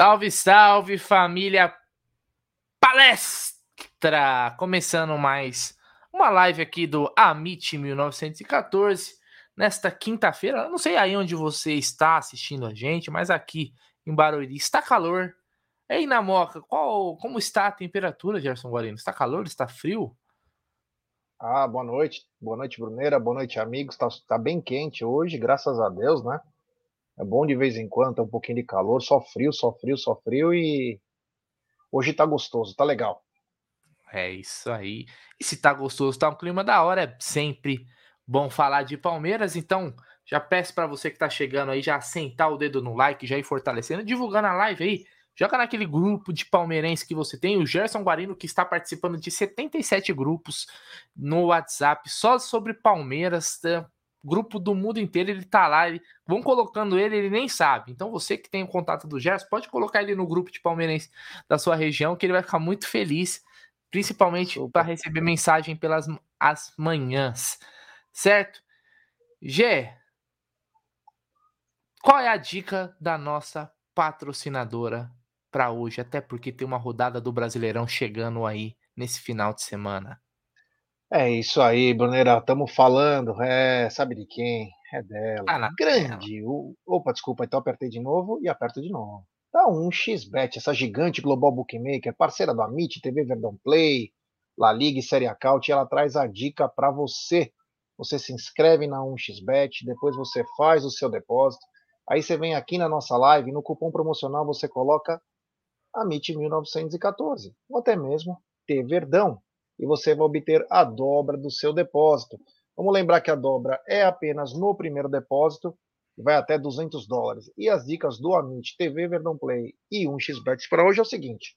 Salve, salve família palestra! Começando mais uma live aqui do Amit 1914 nesta quinta-feira. Não sei aí onde você está assistindo a gente, mas aqui em Barueri está calor. Ei, na Moca, qual, como está a temperatura, Gerson Guarino? Está calor? Está frio? Ah, boa noite. Boa noite, Bruneira. Boa noite, amigos. Está tá bem quente hoje, graças a Deus, né? É bom de vez em quando, ter um pouquinho de calor, só frio, só frio, só frio e hoje tá gostoso, tá legal. É isso aí. E se tá gostoso, tá um clima da hora, é sempre bom falar de Palmeiras, então já peço para você que tá chegando aí já sentar o dedo no like, já ir fortalecendo, divulgando a live aí. Joga naquele grupo de palmeirense que você tem, o Gerson Guarino, que está participando de 77 grupos no WhatsApp só sobre Palmeiras. Tá? Grupo do mundo inteiro, ele tá lá, ele, vão colocando ele, ele nem sabe. Então você que tem o contato do Gerson, pode colocar ele no grupo de palmeirense da sua região, que ele vai ficar muito feliz, principalmente para receber mensagem pelas as manhãs, certo? G, qual é a dica da nossa patrocinadora para hoje? Até porque tem uma rodada do Brasileirão chegando aí nesse final de semana. É isso aí, Brunera, estamos falando, é, sabe de quem? É dela. Ah, Grande. O, opa, desculpa, então apertei de novo e aperto de novo. Tá um xbet, essa gigante global bookmaker, parceira do Amit, TV Verdão Play, La Liga e Série Acaute, ela traz a dica para você. Você se inscreve na 1xbet, depois você faz o seu depósito, aí você vem aqui na nossa live, no cupom promocional você coloca Amit 1914, ou até mesmo T Verdão e você vai obter a dobra do seu depósito. Vamos lembrar que a dobra é apenas no primeiro depósito, vai até 200 dólares. E as dicas do Amit TV Verdão Play e 1xBets para hoje é o seguinte: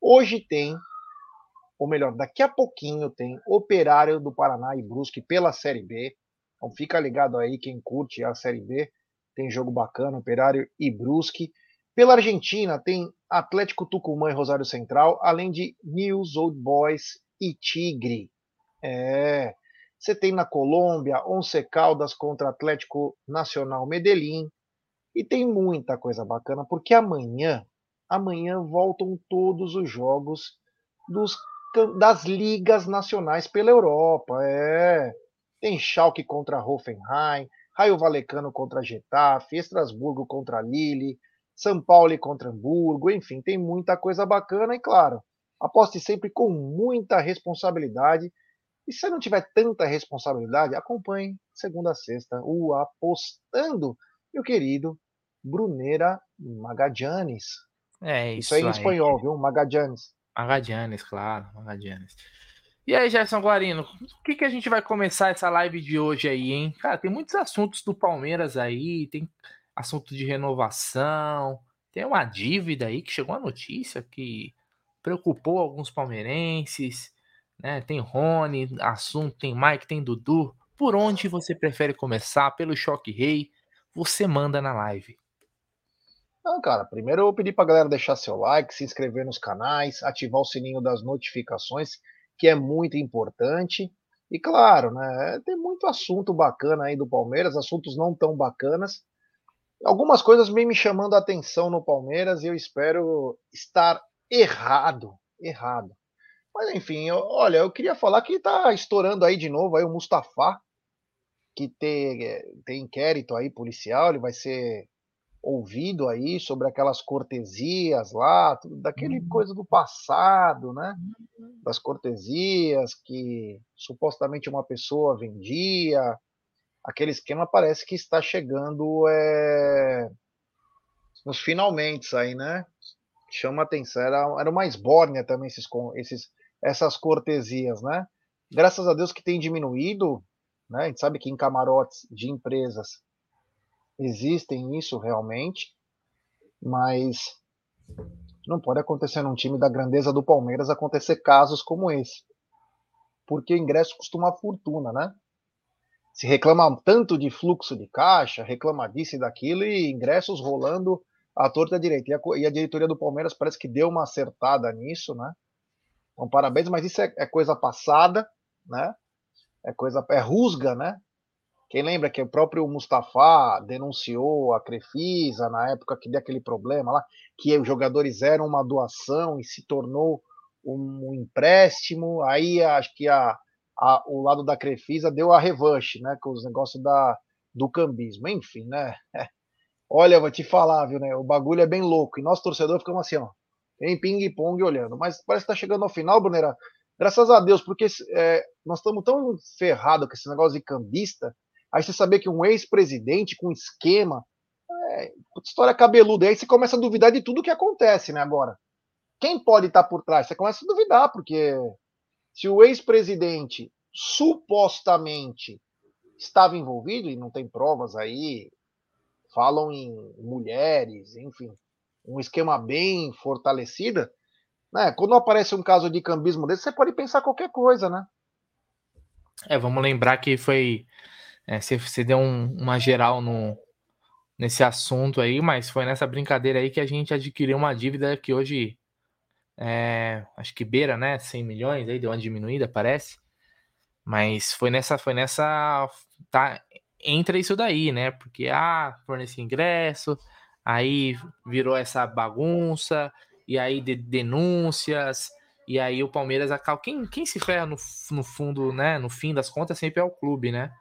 hoje tem, ou melhor, daqui a pouquinho tem Operário do Paraná e Brusque pela Série B. Então fica ligado aí quem curte a Série B, tem jogo bacana, Operário e Brusque. Pela Argentina tem Atlético Tucumã e Rosário Central, além de News Old Boys e Tigre. É. Você tem na Colômbia Once Caldas contra Atlético Nacional Medellín. E tem muita coisa bacana, porque amanhã, amanhã voltam todos os jogos dos, das ligas nacionais pela Europa. É. Tem Schalke contra Hoffenheim, Raio Valecano contra Getafe, Estrasburgo contra Lille, São Paulo contra Hamburgo, enfim, tem muita coisa bacana e claro, Aposte sempre com muita responsabilidade. E se não tiver tanta responsabilidade, acompanhe segunda a sexta o Apostando, meu querido Brunera Magadianes. É isso, isso aí em espanhol, viu? Magadianes. Magadianes, claro, Magadianes. E aí, Gerson Guarino, o que, que a gente vai começar essa live de hoje aí, hein? Cara, tem muitos assuntos do Palmeiras aí, tem assunto de renovação, tem uma dívida aí que chegou a notícia que preocupou alguns palmeirenses, né? Tem Rony, assunto, tem Mike, tem Dudu. Por onde você prefere começar? Pelo Choque Rei? Você manda na live. Não, cara, primeiro eu pedi pra galera deixar seu like, se inscrever nos canais, ativar o sininho das notificações, que é muito importante. E claro, né, tem muito assunto bacana aí do Palmeiras, assuntos não tão bacanas. Algumas coisas vêm me chamando a atenção no Palmeiras e eu espero estar errado, errado. Mas enfim, eu, olha, eu queria falar que está estourando aí de novo aí o Mustafa, que tem, eh, tem inquérito aí policial, ele vai ser ouvido aí sobre aquelas cortesias lá, tudo, daquele uhum. coisa do passado, né? Uhum. Das cortesias que supostamente uma pessoa vendia. Aquele esquema parece que está chegando é, nos finalmente aí, né? Chama atenção. Era, era uma esbórnia também esses, esses, essas cortesias, né? Graças a Deus que tem diminuído, né? A gente sabe que em camarotes de empresas existem isso realmente, mas não pode acontecer num time da grandeza do Palmeiras acontecer casos como esse. Porque o ingresso custa uma fortuna, né? Se reclama tanto de fluxo de caixa, reclama disso e daquilo, e ingressos rolando a torta direita. E a, e a, diretoria do Palmeiras parece que deu uma acertada nisso, né? Então, parabéns, mas isso é, é coisa passada, né? É coisa, é rusga, né? Quem lembra que o próprio Mustafa denunciou a Crefisa na época que deu aquele problema lá, que os jogadores eram uma doação e se tornou um empréstimo. Aí acho que a, a, o lado da Crefisa deu a revanche, né? Com os negócios da, do cambismo. Enfim, né? Olha, vou te falar, viu, né? O bagulho é bem louco. E nós, torcedores, ficamos assim, ó, em ping-pong olhando. Mas parece que tá chegando ao final, Brunera. Graças a Deus, porque é, nós estamos tão ferrados com esse negócio de cambista. Aí você saber que um ex-presidente com esquema. É, história cabeluda. Aí você começa a duvidar de tudo que acontece, né? Agora. Quem pode estar tá por trás? Você começa a duvidar, porque se o ex-presidente supostamente estava envolvido, e não tem provas aí, falam em mulheres, enfim, um esquema bem fortalecido, né? Quando aparece um caso de cambismo desse, você pode pensar qualquer coisa, né? É, vamos lembrar que foi. É, você, você deu um, uma geral no, nesse assunto aí, mas foi nessa brincadeira aí que a gente adquiriu uma dívida que hoje é, acho que beira, né? 100 milhões aí, deu uma diminuída, parece. Mas foi nessa, foi nessa, tá, entra isso daí, né? Porque, ah, fornecer ingresso, aí virou essa bagunça, e aí de, denúncias, e aí o Palmeiras acaba. Quem, quem se ferra no, no fundo, né? No fim das contas, sempre é o clube, né?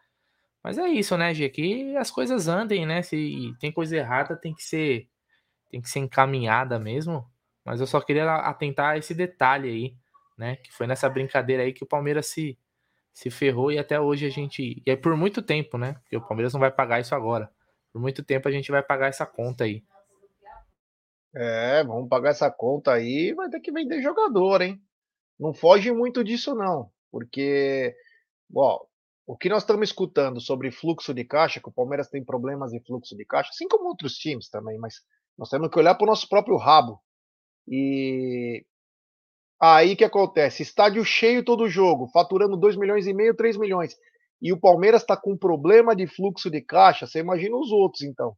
Mas é isso, né, G? Que as coisas andem, né? Se tem coisa errada, tem que ser tem que ser encaminhada mesmo. Mas eu só queria atentar a esse detalhe aí, né? Que foi nessa brincadeira aí que o Palmeiras se se ferrou e até hoje a gente. E é por muito tempo, né? Porque o Palmeiras não vai pagar isso agora. Por muito tempo a gente vai pagar essa conta aí. É, vamos pagar essa conta aí vai ter que vender jogador, hein? Não foge muito disso, não. Porque, bom, o que nós estamos escutando sobre fluxo de caixa, que o Palmeiras tem problemas de fluxo de caixa, assim como outros times também, mas nós temos que olhar para o nosso próprio rabo. E Aí que acontece? Estádio cheio todo jogo, faturando 2 milhões e meio, 3 milhões. E o Palmeiras está com problema de fluxo de caixa, você imagina os outros, então.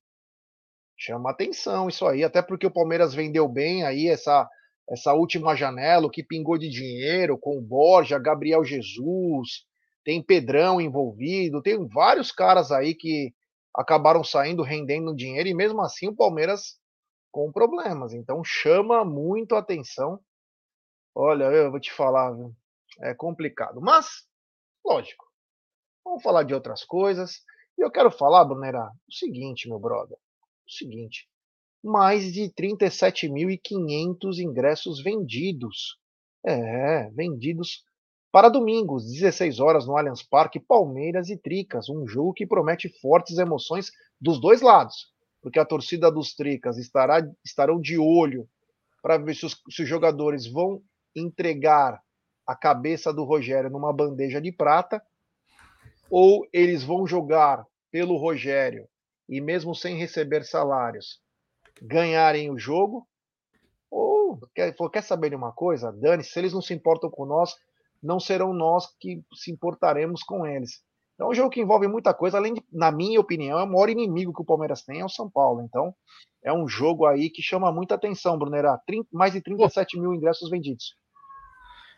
Chama atenção isso aí, até porque o Palmeiras vendeu bem aí essa, essa última janela, o que pingou de dinheiro, com o Borja, Gabriel Jesus, tem Pedrão envolvido, tem vários caras aí que acabaram saindo, rendendo dinheiro, e mesmo assim o Palmeiras com problemas. Então chama muito atenção Olha, eu vou te falar, viu? é complicado. Mas, lógico, vamos falar de outras coisas. E eu quero falar, Brunera, o seguinte, meu brother. O seguinte. Mais de 37.500 ingressos vendidos. É, vendidos para domingos, 16 horas no Allianz Parque, Palmeiras e Tricas. Um jogo que promete fortes emoções dos dois lados. Porque a torcida dos Tricas estará, estarão de olho para ver se os, se os jogadores vão entregar a cabeça do Rogério numa bandeja de prata, ou eles vão jogar pelo Rogério e, mesmo sem receber salários, ganharem o jogo, ou quer, quer saber de uma coisa? Dani, se eles não se importam com nós, não serão nós que se importaremos com eles. Então, é um jogo que envolve muita coisa, além de, na minha opinião, é o maior inimigo que o Palmeiras tem, é o São Paulo. Então, é um jogo aí que chama muita atenção, Brunera. 30, mais de 37 mil ingressos vendidos.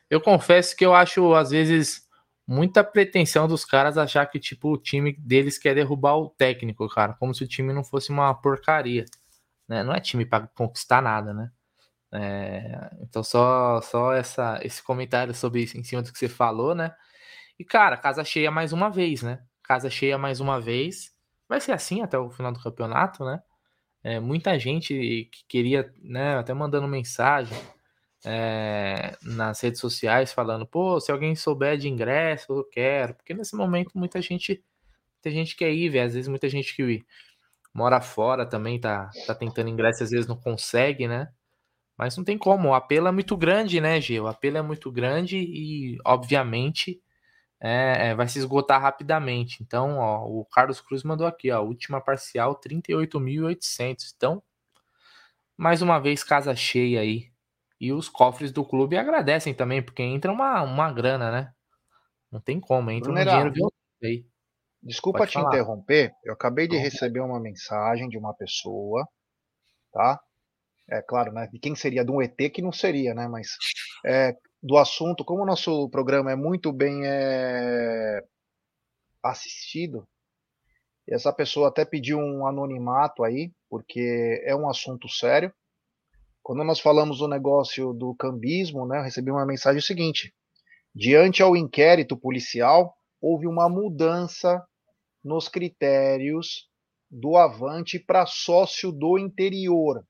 Eu confesso que eu acho, às vezes, muita pretensão dos caras achar que, tipo, o time deles quer derrubar o técnico, cara. Como se o time não fosse uma porcaria. Né? Não é time para conquistar nada, né? É, então, só, só essa, esse comentário sobre isso, em cima do que você falou, né? E, cara, casa cheia mais uma vez, né? Casa cheia mais uma vez. Vai ser assim até o final do campeonato, né? É, muita gente que queria, né? Até mandando mensagem é, nas redes sociais falando, pô, se alguém souber de ingresso, eu quero. Porque nesse momento muita gente, muita gente quer ir, velho. Às vezes muita gente que mora fora também tá, tá tentando ingresso, às vezes não consegue, né? Mas não tem como, o apelo é muito grande, né, Gê? O apelo é muito grande e, obviamente, é, é, vai se esgotar rapidamente. Então, ó, o Carlos Cruz mandou aqui, ó, última parcial 38.800. Então, mais uma vez, casa cheia aí e os cofres do clube agradecem também, porque entra uma, uma grana, né? Não tem como, entra Brunerá, um dinheiro violento aí. Desculpa Pode te falar. interromper, eu acabei de receber uma mensagem de uma pessoa, tá? É claro, né? De quem seria? De um ET que não seria, né? Mas é, do assunto, como o nosso programa é muito bem é, assistido, E essa pessoa até pediu um anonimato aí, porque é um assunto sério. Quando nós falamos do negócio do cambismo, né, eu recebi uma mensagem seguinte: diante ao inquérito policial, houve uma mudança nos critérios do Avante para sócio do interior,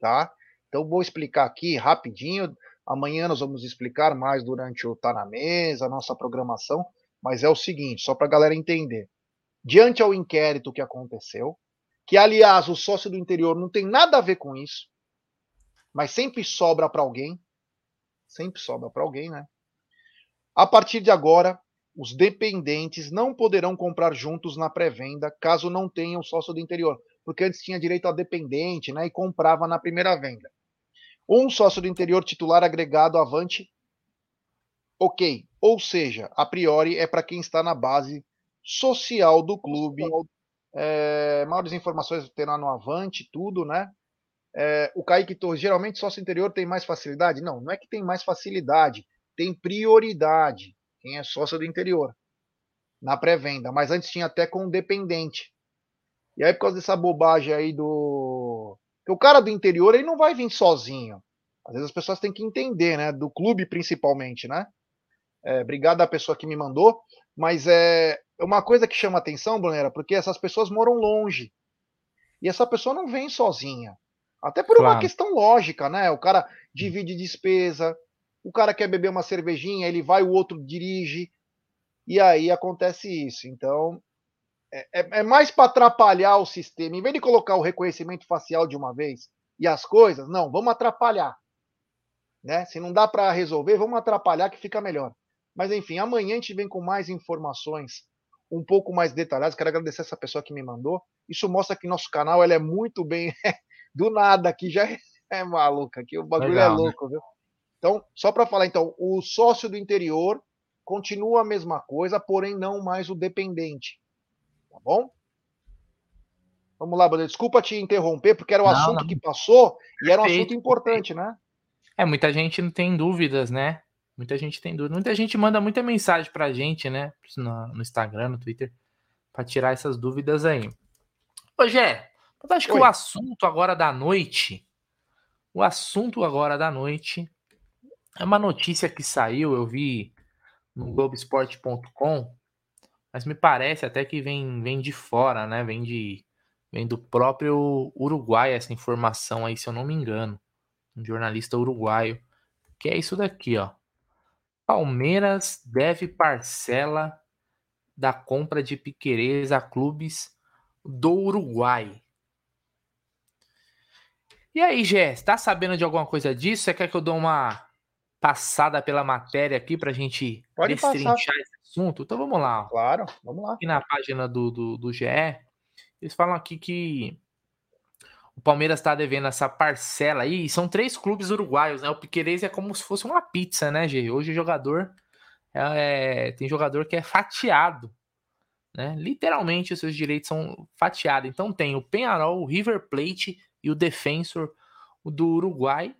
tá? Então vou explicar aqui rapidinho. Amanhã nós vamos explicar mais durante o Tá na Mesa, a nossa programação, mas é o seguinte, só para a galera entender diante ao inquérito que aconteceu, que aliás o sócio do interior não tem nada a ver com isso, mas sempre sobra para alguém, sempre sobra para alguém, né? A partir de agora, os dependentes não poderão comprar juntos na pré-venda caso não tenham sócio do interior, porque antes tinha direito a dependente, né, e comprava na primeira venda. Um sócio do interior titular agregado avante, ok. Ou seja, a priori é para quem está na base social do clube. É, maiores informações terá no Avante, tudo, né? É, o Kaique Torres, geralmente sócio interior tem mais facilidade? Não, não é que tem mais facilidade, tem prioridade. Quem é sócio do interior na pré-venda, mas antes tinha até com dependente. E aí, por causa dessa bobagem aí do. Porque o cara do interior ele não vai vir sozinho. Às vezes as pessoas têm que entender, né? Do clube principalmente, né? É, obrigado à pessoa que me mandou. Mas é uma coisa que chama atenção, Brunera, porque essas pessoas moram longe. E essa pessoa não vem sozinha. Até por claro. uma questão lógica, né? O cara divide despesa, o cara quer beber uma cervejinha, ele vai, o outro dirige. E aí acontece isso. Então, é, é, é mais para atrapalhar o sistema. Em vez de colocar o reconhecimento facial de uma vez e as coisas, não, vamos atrapalhar. Né? Se não dá para resolver, vamos atrapalhar que fica melhor. Mas enfim, amanhã a gente vem com mais informações um pouco mais detalhadas. Quero agradecer essa pessoa que me mandou. Isso mostra que nosso canal é muito bem do nada aqui já é maluco aqui o bagulho é Legal, é louco, né? viu? Então, só para falar então, o sócio do interior continua a mesma coisa, porém não mais o dependente. Tá bom? Vamos lá, Bruno. Desculpa te interromper, porque era o não, assunto não. que passou e era um assunto importante, né? É, muita gente não tem dúvidas, né? Muita gente tem dúvida. Muita gente manda muita mensagem pra gente, né? No, no Instagram, no Twitter, para tirar essas dúvidas aí. Ô, Gé, eu acho que Oi. o assunto agora da noite. O assunto agora da noite é uma notícia que saiu, eu vi no Globoesporte.com, mas me parece até que vem, vem de fora, né? Vem de vem do próprio Uruguai essa informação aí, se eu não me engano. Um jornalista uruguaio. Que é isso daqui, ó. Palmeiras deve parcela da compra de Piquerez a clubes do Uruguai. E aí, Gé, está sabendo de alguma coisa disso? Você quer que eu dê uma passada pela matéria aqui para a gente Pode destrinchar passar. esse assunto? Então vamos lá. Claro, vamos lá. Aqui na página do, do, do GE, eles falam aqui que o Palmeiras está devendo essa parcela aí. São três clubes uruguaios, né? O Piquerez é como se fosse uma pizza, né, Gê? Hoje o jogador é, tem jogador que é fatiado, né? Literalmente os seus direitos são fatiados. Então tem o Penharol, o River Plate e o Defensor do Uruguai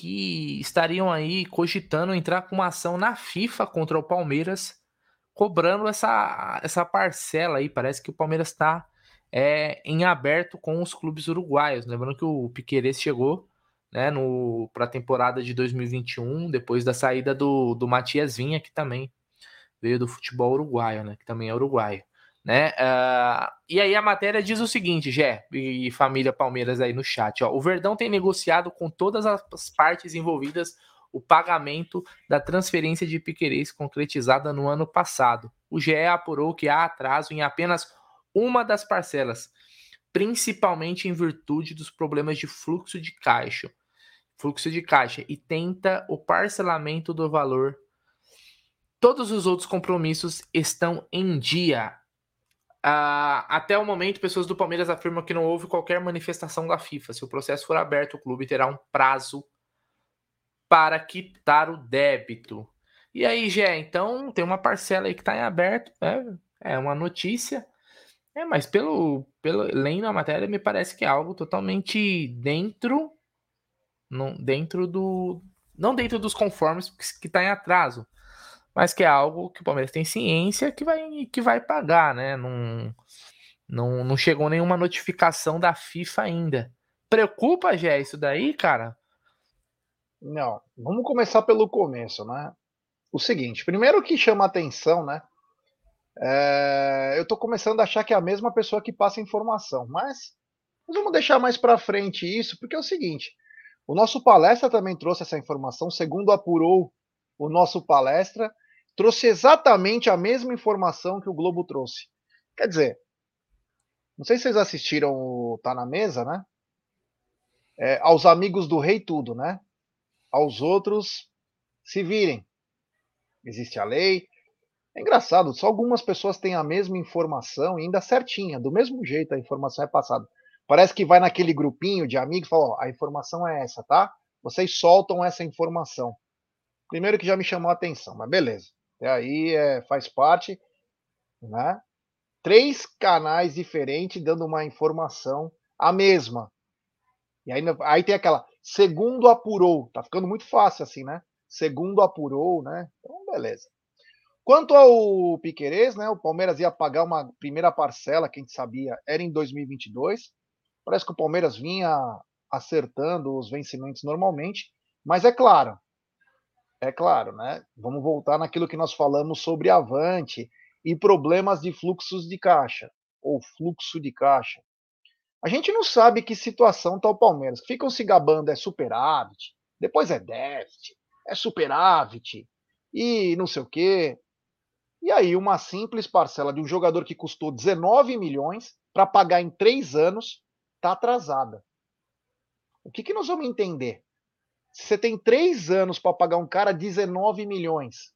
que estariam aí cogitando entrar com uma ação na FIFA contra o Palmeiras, cobrando essa, essa parcela aí. Parece que o Palmeiras está é, em aberto com os clubes uruguaios. Lembrando que o Piqueires chegou né, para a temporada de 2021, depois da saída do, do Matias Vinha, que também veio do futebol uruguaio, né, que também é uruguaio. Né? Uh, e aí a matéria diz o seguinte, Jé, e família Palmeiras aí no chat, ó, o Verdão tem negociado com todas as partes envolvidas o pagamento da transferência de Piquerez concretizada no ano passado. O GE apurou que há atraso em apenas uma das parcelas, principalmente em virtude dos problemas de fluxo de caixa, fluxo de caixa e tenta o parcelamento do valor. Todos os outros compromissos estão em dia. Uh, até o momento, pessoas do Palmeiras afirmam que não houve qualquer manifestação da FIFA. Se o processo for aberto, o clube terá um prazo para quitar o débito. E aí, Gé, então tem uma parcela aí que está em aberto, né? é uma notícia. É, mas pelo, pelo lendo a matéria, me parece que é algo totalmente dentro, não, dentro do, não dentro dos conformes que está em atraso, mas que é algo que o Palmeiras tem ciência que vai, que vai pagar, né? Num, Não, não chegou nenhuma notificação da FIFA ainda. Preocupa, Gé, isso daí, cara? Não, vamos começar pelo começo, né? O seguinte, primeiro que chama atenção, né? É, eu tô começando a achar que é a mesma pessoa que passa informação, mas vamos deixar mais para frente isso, porque é o seguinte: o nosso palestra também trouxe essa informação, segundo apurou o nosso palestra, trouxe exatamente a mesma informação que o Globo trouxe. Quer dizer, não sei se vocês assistiram o Tá na Mesa, né? É, aos amigos do rei tudo, né? Aos outros se virem. Existe a lei. É engraçado, só algumas pessoas têm a mesma informação ainda certinha, do mesmo jeito a informação é passada. Parece que vai naquele grupinho de amigos e fala, ó, a informação é essa, tá? Vocês soltam essa informação. Primeiro que já me chamou a atenção, mas beleza. Até aí é, faz parte, né? três canais diferentes dando uma informação a mesma. E aí, aí tem aquela segundo apurou, tá ficando muito fácil assim, né? Segundo apurou, né? Então, beleza. Quanto ao Piquerez, né? O Palmeiras ia pagar uma primeira parcela, quem sabia, era em 2022. Parece que o Palmeiras vinha acertando os vencimentos normalmente, mas é claro, é claro, né? Vamos voltar naquilo que nós falamos sobre Avante e problemas de fluxos de caixa ou fluxo de caixa. A gente não sabe que situação está o Palmeiras. Ficam se gabando é superávit, depois é déficit, é superávit e não sei o quê. E aí uma simples parcela de um jogador que custou 19 milhões para pagar em três anos está atrasada. O que, que nós vamos entender? Você tem três anos para pagar um cara 19 milhões,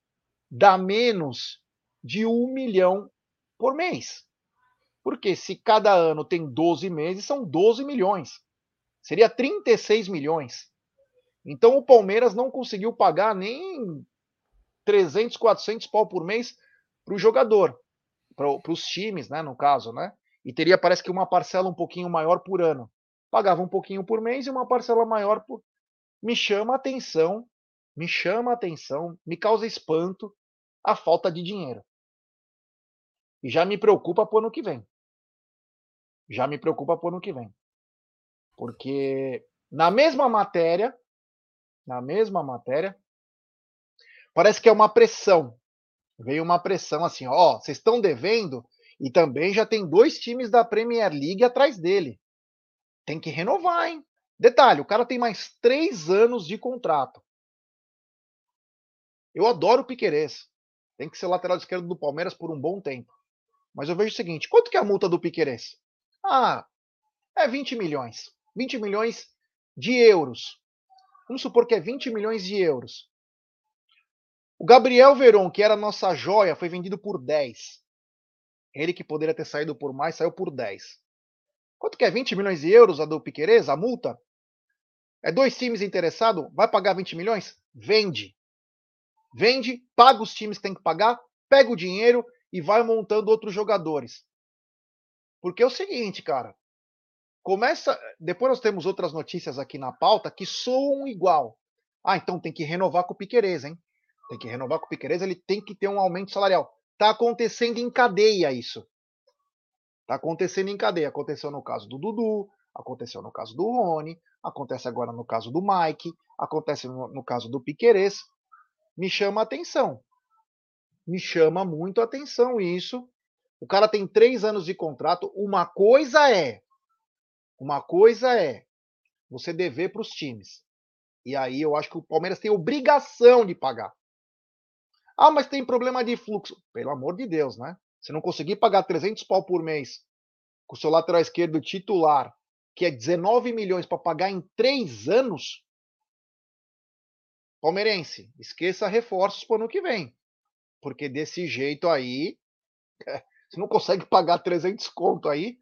dá menos de um milhão por mês. Porque se cada ano tem 12 meses, são 12 milhões. Seria 36 milhões. Então o Palmeiras não conseguiu pagar nem 300, 400 pau por mês para o jogador, para os times, né, no caso, né? E teria, parece que, uma parcela um pouquinho maior por ano. Pagava um pouquinho por mês e uma parcela maior por. Me chama a atenção, me chama a atenção, me causa espanto a falta de dinheiro. E já me preocupa para o ano que vem. Já me preocupa para o ano que vem. Porque na mesma matéria, na mesma matéria, parece que é uma pressão. Veio uma pressão assim, ó, vocês estão devendo e também já tem dois times da Premier League atrás dele. Tem que renovar, hein? Detalhe, o cara tem mais três anos de contrato. Eu adoro o Piquerez. Tem que ser lateral esquerdo do Palmeiras por um bom tempo. Mas eu vejo o seguinte: quanto que é a multa do Piqueires? Ah, é 20 milhões. 20 milhões de euros. Vamos supor que é 20 milhões de euros. O Gabriel Veron, que era nossa joia, foi vendido por 10. Ele que poderia ter saído por mais, saiu por 10. Quanto que é 20 milhões de euros a do Piqueires, a multa? É dois times interessados? Vai pagar 20 milhões? Vende. Vende, paga os times que tem que pagar, pega o dinheiro e vai montando outros jogadores. Porque é o seguinte, cara. Começa. Depois nós temos outras notícias aqui na pauta que soam igual. Ah, então tem que renovar com o Piquerez, hein? Tem que renovar com o Piquerez, ele tem que ter um aumento salarial. Tá acontecendo em cadeia isso. Tá acontecendo em cadeia. Aconteceu no caso do Dudu, aconteceu no caso do Rony, acontece agora no caso do Mike, acontece no, no caso do Piquerez. Me chama a atenção me chama muito a atenção isso. O cara tem três anos de contrato. Uma coisa é, uma coisa é você dever para os times. E aí eu acho que o Palmeiras tem obrigação de pagar. Ah, mas tem problema de fluxo. Pelo amor de Deus, né? Se não conseguir pagar 300 pau por mês com o seu lateral esquerdo titular, que é 19 milhões para pagar em três anos, palmeirense, esqueça reforços para o ano que vem. Porque desse jeito aí, você não consegue pagar 300 conto aí.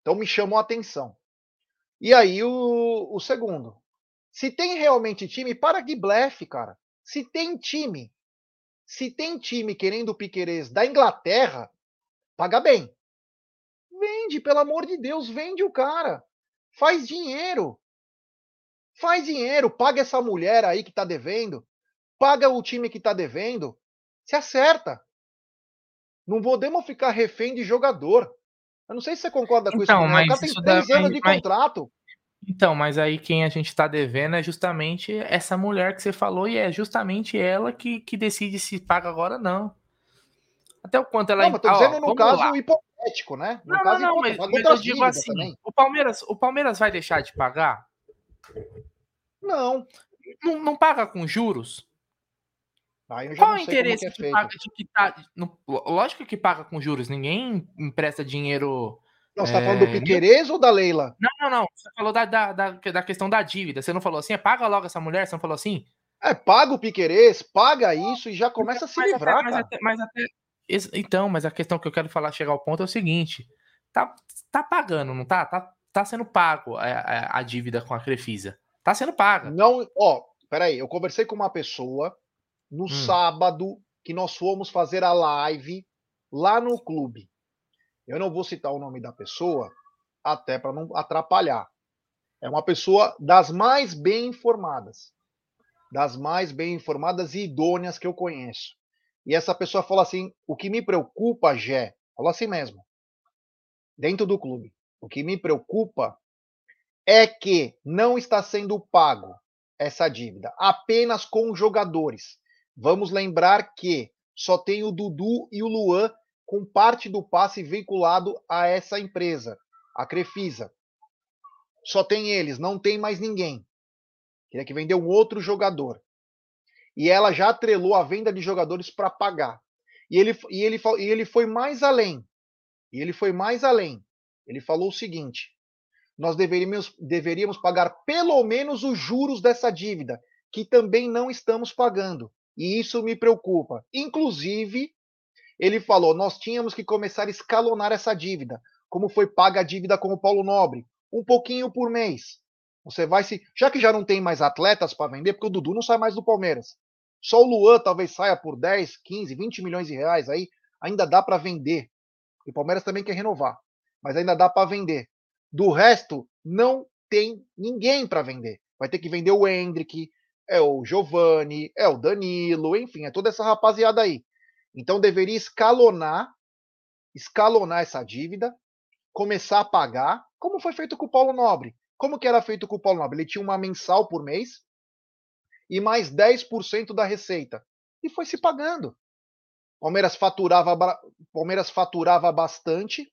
Então me chamou a atenção. E aí o, o segundo. Se tem realmente time, para de blefe, cara. Se tem time, se tem time querendo o Piquerez da Inglaterra, paga bem. Vende, pelo amor de Deus, vende o cara. Faz dinheiro. Faz dinheiro, paga essa mulher aí que tá devendo, paga o time que tá devendo, se acerta. Não podemos ficar refém de jogador. Eu não sei se você concorda com então, isso. Mas o cara tem três anos de mas, contrato. Então, mas aí quem a gente está devendo é justamente essa mulher que você falou, e é justamente ela que, que decide se paga agora ou não. Até o quanto ela. Não, mas tô dizendo no caso lá. hipotético, né? No não, caso não, não, mas, mas eu digo assim: o Palmeiras, o Palmeiras vai deixar de pagar? Não. Não, não paga com juros? Qual o é interesse é que paga de que tá. No, lógico que paga com juros, ninguém empresta dinheiro. Não, você tá falando do é, Piquerez ou da Leila? Não, não, não. Você falou da, da, da, da, questão da dívida. Você não falou assim, é, paga logo essa mulher? Você não falou assim? É, paga o Piquerez, paga isso e já começa a se mas livrar. Até, mas, até, mas até, então, mas a questão que eu quero falar, chegar ao ponto é o seguinte: tá, tá pagando, não tá? Tá, tá sendo pago a, a, a dívida com a Crefisa. Tá sendo paga. Não, ó, peraí, eu conversei com uma pessoa no hum. sábado que nós fomos fazer a live lá no clube. Eu não vou citar o nome da pessoa, até para não atrapalhar. É uma pessoa das mais bem informadas. Das mais bem informadas e idôneas que eu conheço. E essa pessoa falou assim: o que me preocupa, Gé, falou assim mesmo, dentro do clube, o que me preocupa é que não está sendo pago essa dívida apenas com jogadores. Vamos lembrar que só tem o Dudu e o Luan com parte do passe vinculado a essa empresa, a Crefisa. Só tem eles, não tem mais ninguém. Queria que vendeu um outro jogador. E ela já atrelou a venda de jogadores para pagar. E ele, e, ele, e ele foi mais além. E ele foi mais além. Ele falou o seguinte: nós deveríamos, deveríamos pagar pelo menos os juros dessa dívida, que também não estamos pagando. E isso me preocupa. Inclusive, ele falou: nós tínhamos que começar a escalonar essa dívida, como foi paga a dívida com o Paulo Nobre, um pouquinho por mês. Você vai se. Já que já não tem mais atletas para vender, porque o Dudu não sai mais do Palmeiras. Só o Luan talvez saia por 10, 15, 20 milhões de reais aí, ainda dá para vender. E o Palmeiras também quer renovar, mas ainda dá para vender. Do resto, não tem ninguém para vender. Vai ter que vender o Hendrick, é o Giovani, é o Danilo, enfim, é toda essa rapaziada aí. Então deveria escalonar, escalonar essa dívida, começar a pagar, como foi feito com o Paulo Nobre. Como que era feito com o Paulo Nobre? Ele tinha uma mensal por mês e mais 10% da receita. E foi se pagando. Palmeiras faturava, Palmeiras faturava bastante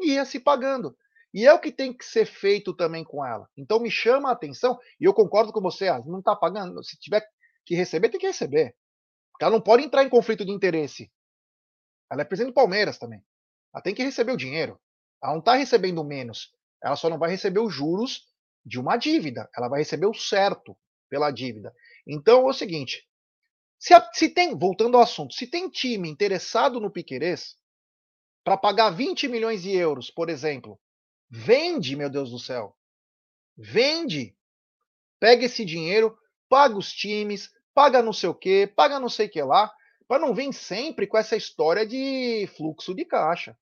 e ia se pagando. E é o que tem que ser feito também com ela. Então me chama a atenção, e eu concordo com você, não está pagando. Se tiver que receber, tem que receber. Ela não pode entrar em conflito de interesse. Ela é presidente do Palmeiras também. Ela tem que receber o dinheiro. Ela não está recebendo menos. Ela só não vai receber os juros de uma dívida. Ela vai receber o certo pela dívida. Então é o seguinte: se, se tem, voltando ao assunto, se tem time interessado no Piquerez para pagar 20 milhões de euros, por exemplo, Vende, meu Deus do céu. Vende. Pega esse dinheiro, paga os times, paga não sei o que, paga não sei o que lá, para não vir sempre com essa história de fluxo de caixa.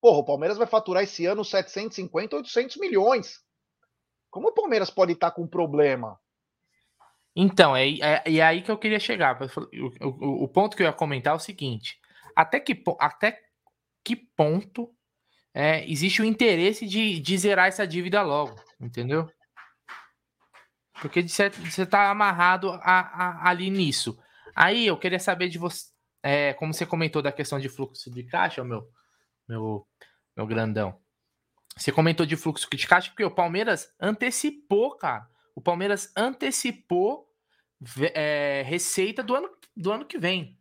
Porra, o Palmeiras vai faturar esse ano 750, 800 milhões. Como o Palmeiras pode estar com problema? Então, é, é, é aí que eu queria chegar. O, o, o, ponto que eu ia comentar é o seguinte: até que, até que ponto é, existe o interesse de, de zerar essa dívida logo, entendeu? Porque você está amarrado a, a, ali nisso. Aí eu queria saber de você, é, como você comentou da questão de fluxo de caixa, meu, meu, meu grandão. Você comentou de fluxo de caixa porque o Palmeiras antecipou, cara. O Palmeiras antecipou é, receita do ano, do ano que vem.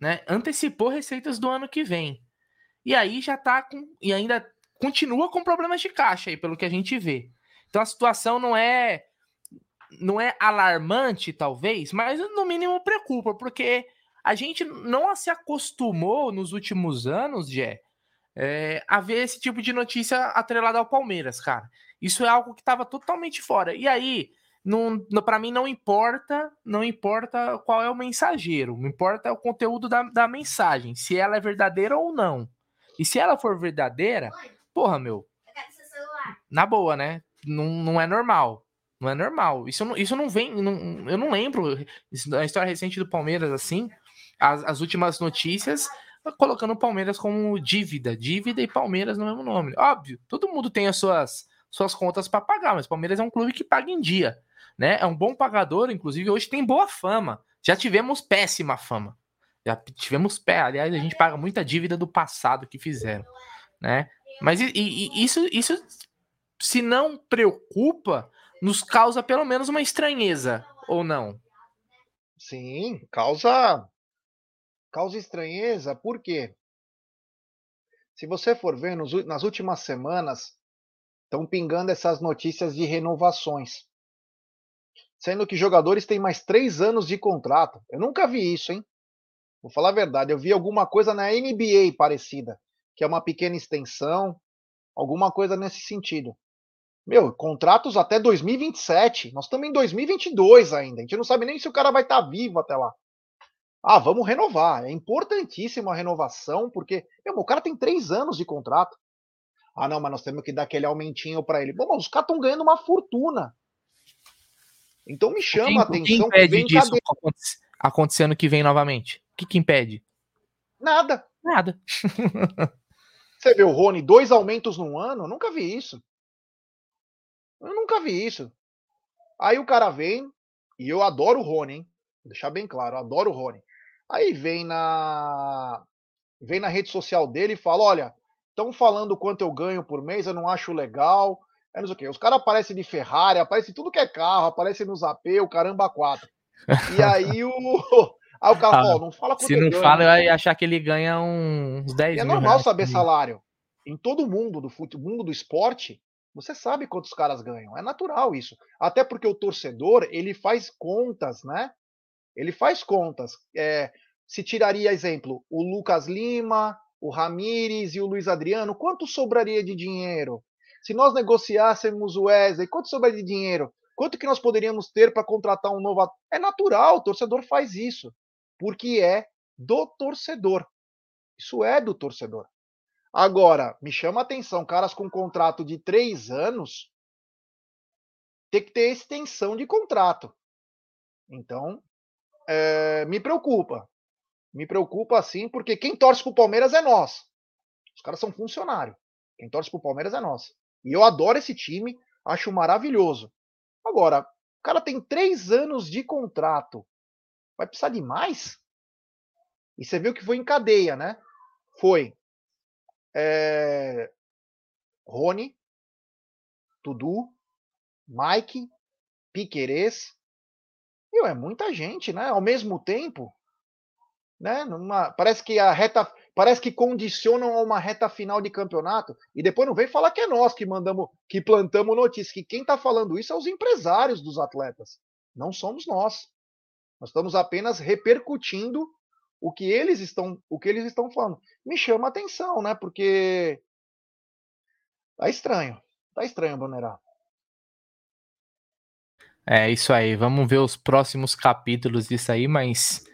Né? Antecipou receitas do ano que vem. E aí já tá com. E ainda continua com problemas de caixa aí, pelo que a gente vê. Então a situação não é. Não é alarmante, talvez, mas no mínimo preocupa, porque a gente não se acostumou nos últimos anos, Jé, é, a ver esse tipo de notícia atrelada ao Palmeiras, cara. Isso é algo que estava totalmente fora. E aí, para mim não importa, não importa qual é o mensageiro, não importa o conteúdo da, da mensagem, se ela é verdadeira ou não. E se ela for verdadeira, porra, meu. Na boa, né? Não, não é normal. Não é normal. Isso, não, isso não vem. Não, eu não lembro da história recente do Palmeiras assim. As, as últimas notícias. colocando o Palmeiras como dívida, dívida e Palmeiras no mesmo nome. Óbvio, todo mundo tem as suas, suas contas para pagar, mas o Palmeiras é um clube que paga em dia, né? É um bom pagador, inclusive hoje tem boa fama. Já tivemos péssima fama. Já tivemos pé, aliás, a gente paga muita dívida do passado que fizeram, né? Mas e, e, isso, isso, se não preocupa, nos causa pelo menos uma estranheza, ou não? Sim, causa causa estranheza, por quê? Se você for ver, nos, nas últimas semanas, estão pingando essas notícias de renovações. Sendo que jogadores têm mais três anos de contrato. Eu nunca vi isso, hein? Vou falar a verdade, eu vi alguma coisa na NBA parecida, que é uma pequena extensão, alguma coisa nesse sentido. Meu, contratos até 2027. Nós estamos em 2022 ainda. A gente não sabe nem se o cara vai estar tá vivo até lá. Ah, vamos renovar. É importantíssima a renovação, porque meu, o cara tem três anos de contrato. Ah, não, mas nós temos que dar aquele aumentinho para ele. Bom, mas os caras estão ganhando uma fortuna. Então me chama quem, a atenção. O que impede disso acontecendo que vem novamente? O que, que impede? Nada. Nada. Você vê o Rony, dois aumentos num ano? Eu nunca vi isso. Eu nunca vi isso. Aí o cara vem, e eu adoro o Rony, hein? Vou deixar bem claro, eu adoro o Rony. Aí vem na vem na rede social dele e fala: olha, estão falando quanto eu ganho por mês, eu não acho legal. É não sei o quê. Os caras aparecem de Ferrari, aparecem tudo que é carro, aparecem nos AP, o caramba, quatro. E aí o. Aí o cara ah, fala, não fala quanto Se não fala, vai achar que ele ganha uns 10 e É normal saber salário. Em todo mundo do futebol, mundo do esporte, você sabe quantos caras ganham. É natural isso. Até porque o torcedor, ele faz contas, né? Ele faz contas. É, se tiraria, exemplo, o Lucas Lima, o Ramires e o Luiz Adriano, quanto sobraria de dinheiro? Se nós negociássemos o Wesley, quanto sobraria de dinheiro? Quanto que nós poderíamos ter para contratar um novo? É natural, o torcedor faz isso, porque é do torcedor. Isso é do torcedor. Agora, me chama a atenção, caras com contrato de três anos tem que ter extensão de contrato. Então, é, me preocupa. Me preocupa assim, porque quem torce pro Palmeiras é nós. Os caras são funcionários. Quem torce pro Palmeiras é nós. E eu adoro esse time, acho maravilhoso. Agora, o cara tem três anos de contrato. Vai precisar de mais? E você viu que foi em cadeia, né? Foi é... Rony, Tudu, Mike, Piquerez. Meu, é muita gente, né? Ao mesmo tempo, né? Numa... Parece que a reta, parece que condicionam a uma reta final de campeonato. E depois não vem falar que é nós que mandamos, que plantamos notícia. Que quem está falando isso é os empresários dos atletas. Não somos nós. Nós estamos apenas repercutindo o que eles estão, o que eles estão falando. Me chama a atenção, né? Porque tá estranho. Tá estranho, Brunerá. É isso aí. Vamos ver os próximos capítulos disso aí, mas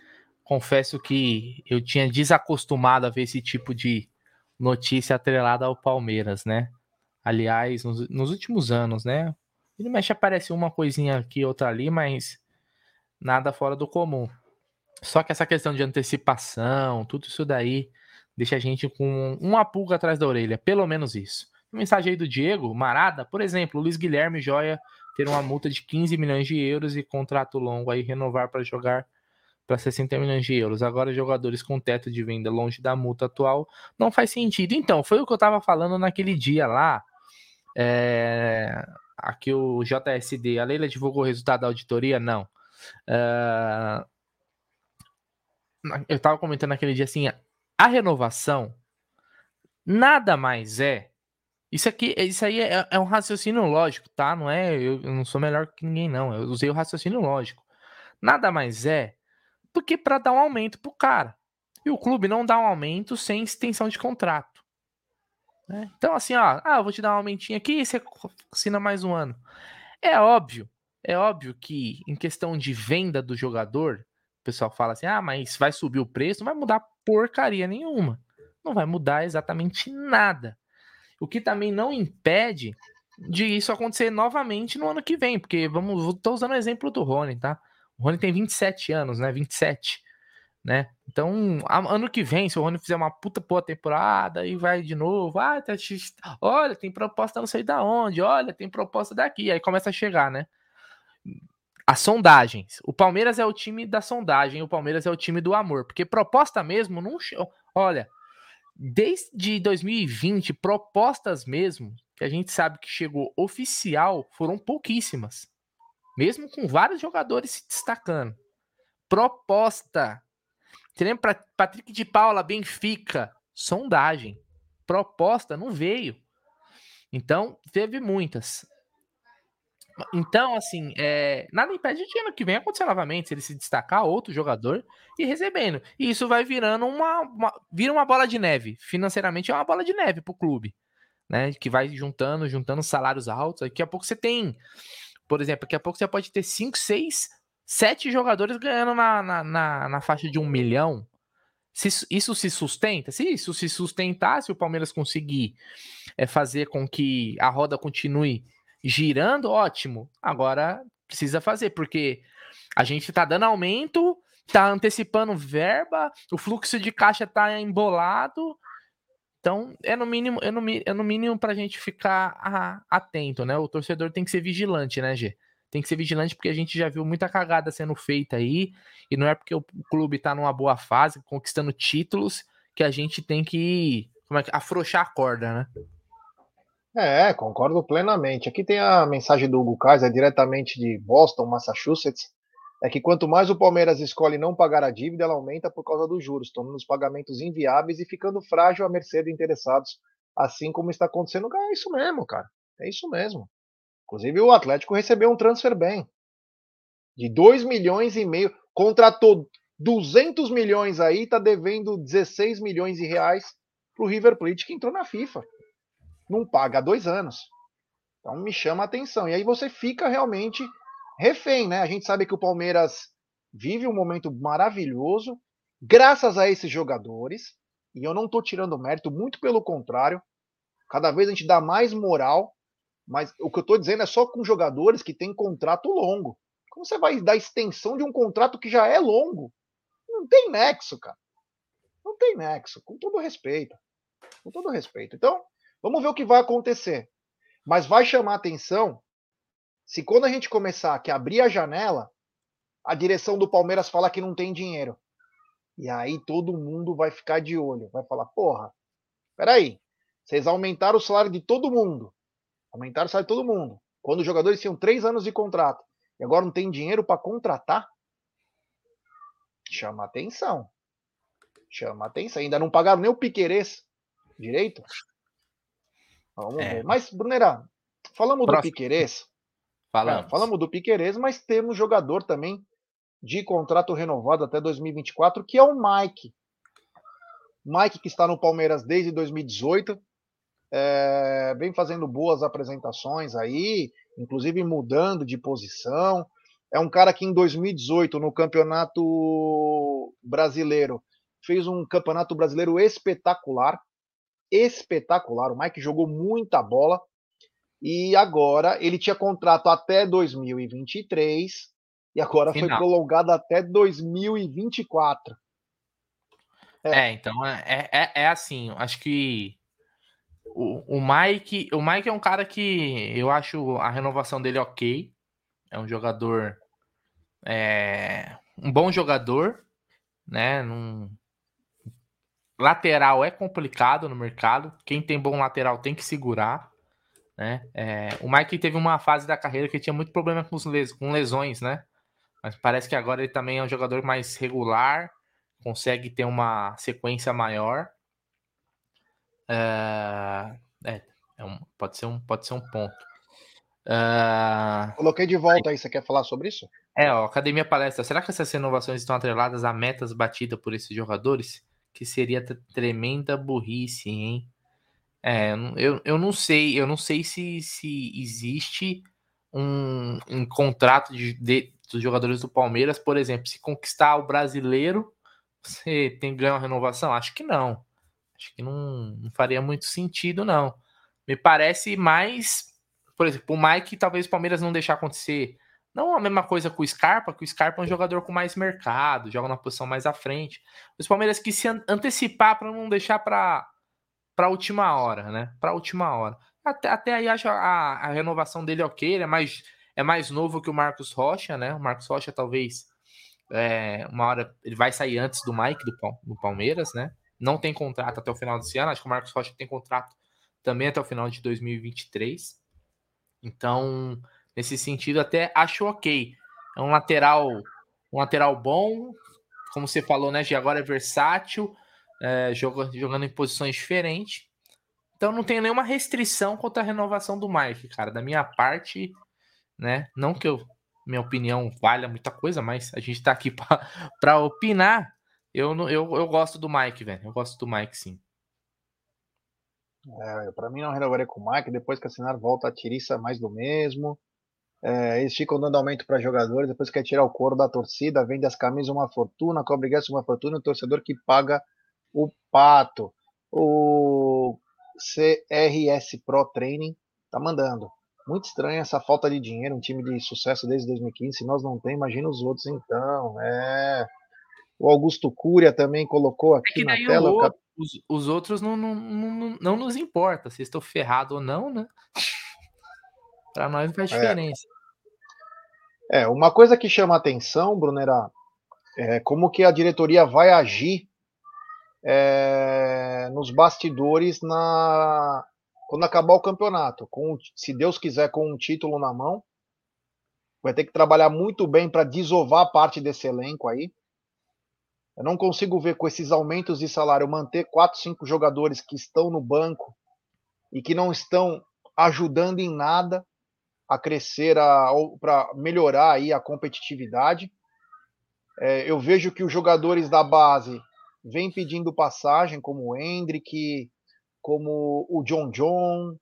confesso que eu tinha desacostumado a ver esse tipo de notícia atrelada ao Palmeiras, né? Aliás, nos, nos últimos anos, né? Ele mexe aparece uma coisinha aqui, outra ali, mas nada fora do comum. Só que essa questão de antecipação, tudo isso daí deixa a gente com uma pulga atrás da orelha, pelo menos isso. Mensagem aí do Diego Marada, por exemplo, Luiz Guilherme Joia ter uma multa de 15 milhões de euros e contrato longo aí renovar para jogar para 60 milhões de euros. Agora, jogadores com teto de venda longe da multa atual não faz sentido. Então, foi o que eu estava falando naquele dia lá. É... Aqui o JSD, a Leila divulgou o resultado da auditoria? Não. É eu tava comentando naquele dia assim, a renovação nada mais é. Isso aqui, isso aí é, é um raciocínio lógico, tá? Não é, eu, eu, não sou melhor que ninguém não. Eu usei o raciocínio lógico. Nada mais é do que para dar um aumento pro cara. E o clube não dá um aumento sem extensão de contrato. Né? Então, assim, ó, ah, eu vou te dar um aumentinho aqui e você assina mais um ano. É óbvio, é óbvio que em questão de venda do jogador, pessoal fala assim: ah, mas vai subir o preço, não vai mudar porcaria nenhuma. Não vai mudar exatamente nada. O que também não impede de isso acontecer novamente no ano que vem, porque vamos, estou usando o exemplo do Rony, tá? O Rony tem 27 anos, né? 27. né? Então, ano que vem, se o Rony fizer uma puta boa temporada e vai de novo, ah, tá, olha, tem proposta não sei da onde, olha, tem proposta daqui, aí começa a chegar, né? As sondagens. O Palmeiras é o time da sondagem, o Palmeiras é o time do amor, porque proposta mesmo não, olha, desde 2020, propostas mesmo, que a gente sabe que chegou oficial, foram pouquíssimas. Mesmo com vários jogadores se destacando. Proposta para Patrick de Paula, Benfica, sondagem. Proposta não veio. Então, teve muitas. Então, assim, é, nada impede de ano que vem acontecer novamente, se ele se destacar, outro jogador e recebendo. E isso vai virando uma, uma, vira uma bola de neve. Financeiramente é uma bola de neve pro clube, né? Que vai juntando, juntando salários altos. Daqui a pouco você tem, por exemplo, daqui a pouco você pode ter 5, 6 sete jogadores ganhando na, na, na, na faixa de um milhão. Se isso se sustenta? Se isso se sustentar, se o Palmeiras conseguir é, fazer com que a roda continue girando, ótimo. Agora precisa fazer, porque a gente tá dando aumento, tá antecipando verba, o fluxo de caixa tá embolado. Então, é no mínimo, é no, é no mínimo pra gente ficar atento, né? O torcedor tem que ser vigilante, né, Gê? tem que ser vigilante porque a gente já viu muita cagada sendo feita aí, e não é porque o clube tá numa boa fase, conquistando títulos, que a gente tem que como é que afrouxar a corda, né? É, concordo plenamente. Aqui tem a mensagem do Hugo Kaiser, diretamente de Boston, Massachusetts. É que quanto mais o Palmeiras escolhe não pagar a dívida, ela aumenta por causa dos juros, tornando os pagamentos inviáveis e ficando frágil à mercê de interessados, assim como está acontecendo. É isso mesmo, cara. É isso mesmo. Inclusive, o Atlético recebeu um transfer bem. De 2 milhões e meio. Contratou 200 milhões aí, está devendo 16 milhões de reais para o River Plate, que entrou na FIFA. Não paga há dois anos. Então me chama a atenção. E aí você fica realmente refém, né? A gente sabe que o Palmeiras vive um momento maravilhoso, graças a esses jogadores. E eu não estou tirando mérito, muito pelo contrário. Cada vez a gente dá mais moral mas o que eu estou dizendo é só com jogadores que têm contrato longo. Como você vai dar extensão de um contrato que já é longo? Não tem nexo, cara. Não tem nexo, com todo respeito. Com todo respeito. Então, vamos ver o que vai acontecer. Mas vai chamar atenção se quando a gente começar a abrir a janela, a direção do Palmeiras falar que não tem dinheiro. E aí todo mundo vai ficar de olho. Vai falar, porra, peraí, vocês aumentaram o salário de todo mundo. Aumentaram o salário de todo mundo. Quando os jogadores tinham três anos de contrato e agora não tem dinheiro para contratar, chama atenção. Chama atenção. Ainda não pagaram nem o Piquerez direito. Vamos é. ver. Mas, Brunera, falamos Próximo. do Piquerez. Falamos. É, falamos do Piquerez, mas temos jogador também de contrato renovado até 2024, que é o Mike. Mike que está no Palmeiras desde 2018, é, vem fazendo boas apresentações aí, inclusive mudando de posição. É um cara que em 2018, no Campeonato Brasileiro, fez um Campeonato Brasileiro espetacular. Espetacular. O Mike jogou muita bola. E agora ele tinha contrato até 2023 e agora Final. foi prolongado até 2024. É, é então é, é, é assim, acho que o, o Mike, o Mike é um cara que eu acho a renovação dele ok. É um jogador, é, um bom jogador, né? Num, lateral é complicado no mercado. Quem tem bom lateral tem que segurar. Né? É, o Mike teve uma fase da carreira que tinha muito problema com, les, com lesões, né? Mas parece que agora ele também é um jogador mais regular, consegue ter uma sequência maior. Uh, é, é um, pode, ser um, pode ser um ponto. Uh, Coloquei de volta aí, você quer falar sobre isso? É, ó, Academia Palestra. Será que essas renovações estão atreladas a metas batidas por esses jogadores? Que seria tremenda burrice, hein? É, eu, eu não sei, eu não sei se, se existe um, um contrato de, de, dos jogadores do Palmeiras, por exemplo, se conquistar o brasileiro, você tem ganhar uma renovação? Acho que não. Acho que não, não faria muito sentido, não. Me parece mais, por exemplo, o Mike, talvez o Palmeiras não deixar acontecer Não a mesma coisa com o Scarpa, que o Scarpa é um jogador com mais mercado, joga na posição mais à frente. Os Palmeiras quis se antecipar para não deixar para para última hora, né? Para última hora. Até, até aí acho a, a, renovação dele ok, ele é mais, é mais novo que o Marcos Rocha, né? O Marcos Rocha talvez é, uma hora ele vai sair antes do Mike do, do Palmeiras, né? Não tem contrato até o final desse ano, acho que o Marcos Rocha tem contrato também até o final de 2023. Então, nesse sentido, até acho ok. É um lateral, um lateral bom, como você falou, né? De agora é versátil, é, joga, jogando em posições diferentes. Então não tenho nenhuma restrição quanto à renovação do Mike, cara. Da minha parte, né? Não que eu, minha opinião valha muita coisa, mas a gente tá aqui para opinar. Eu, eu, eu gosto do Mike, velho. Eu gosto do Mike, sim. É, para mim não renovaria com o Mike. Depois que assinar, volta a tiriça mais do mesmo. É, eles ficam dando aumento para jogadores. Depois quer tirar o couro da torcida, vende as camisas uma fortuna, cobra ingresso uma fortuna. O torcedor que paga o pato. O CRS Pro Training tá mandando. Muito estranha essa falta de dinheiro, um time de sucesso desde 2015. Se nós não tem, imagina os outros então. É. O Augusto Cúria também colocou é aqui é na tela. O, os, os, outros não, não, não, não nos importa se estou ferrado ou não, né? Para nós não faz é. diferença. É. é, uma coisa que chama atenção, Brunera, é como que a diretoria vai agir é, nos bastidores na quando acabar o campeonato. Com, se Deus quiser, com um título na mão, vai ter que trabalhar muito bem para desovar parte desse elenco aí. Eu não consigo ver com esses aumentos de salário manter quatro, cinco jogadores que estão no banco e que não estão ajudando em nada a crescer, para melhorar aí a competitividade. É, eu vejo que os jogadores da base vem pedindo passagem, como o Hendrick, como o John John,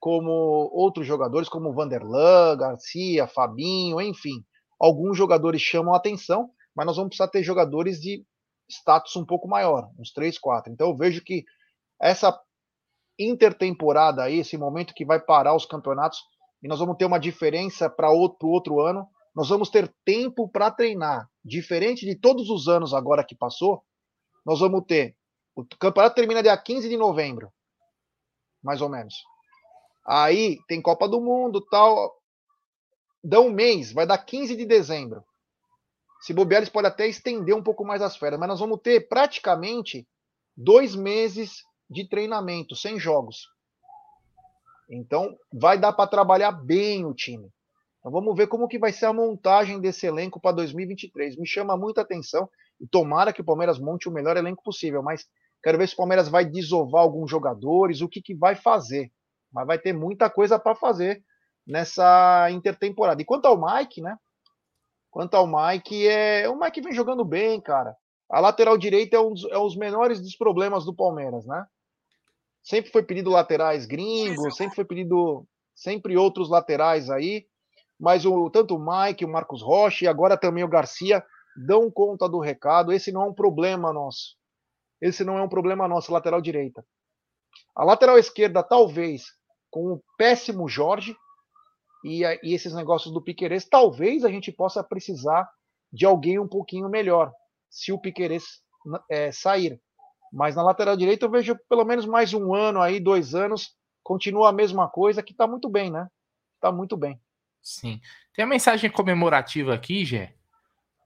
como outros jogadores, como o Vanderlan, Garcia, Fabinho, enfim. Alguns jogadores chamam atenção, mas nós vamos precisar ter jogadores de status um pouco maior, uns 3, 4. Então eu vejo que essa intertemporada aí, esse momento que vai parar os campeonatos, e nós vamos ter uma diferença para o outro, outro ano, nós vamos ter tempo para treinar. Diferente de todos os anos agora que passou, nós vamos ter. O campeonato termina dia 15 de novembro, mais ou menos. Aí tem Copa do Mundo tal. Dá um mês, vai dar 15 de dezembro. Se bobear, eles podem até estender um pouco mais as férias, mas nós vamos ter praticamente dois meses de treinamento, sem jogos. Então, vai dar para trabalhar bem o time. Então, vamos ver como que vai ser a montagem desse elenco para 2023. Me chama muita atenção. E tomara que o Palmeiras monte o melhor elenco possível, mas quero ver se o Palmeiras vai desovar alguns jogadores, o que, que vai fazer. Mas vai ter muita coisa para fazer nessa intertemporada. E quanto ao Mike, né? Quanto ao Mike, é... o Mike vem jogando bem, cara. A lateral direita é um dos, é um dos menores dos problemas do Palmeiras, né? Sempre foi pedido laterais gringos, sempre foi pedido sempre outros laterais aí, mas o tanto o Mike, o Marcos Rocha e agora também o Garcia dão conta do recado. Esse não é um problema nosso. Esse não é um problema nosso, lateral direita. A lateral esquerda, talvez, com o péssimo Jorge e, e esses negócios do Piquerez, talvez a gente possa precisar de alguém um pouquinho melhor, se o Piquerez é, sair. Mas na lateral direita eu vejo pelo menos mais um ano aí, dois anos, continua a mesma coisa, que tá muito bem, né? Tá muito bem. Sim. Tem a mensagem comemorativa aqui, Gé,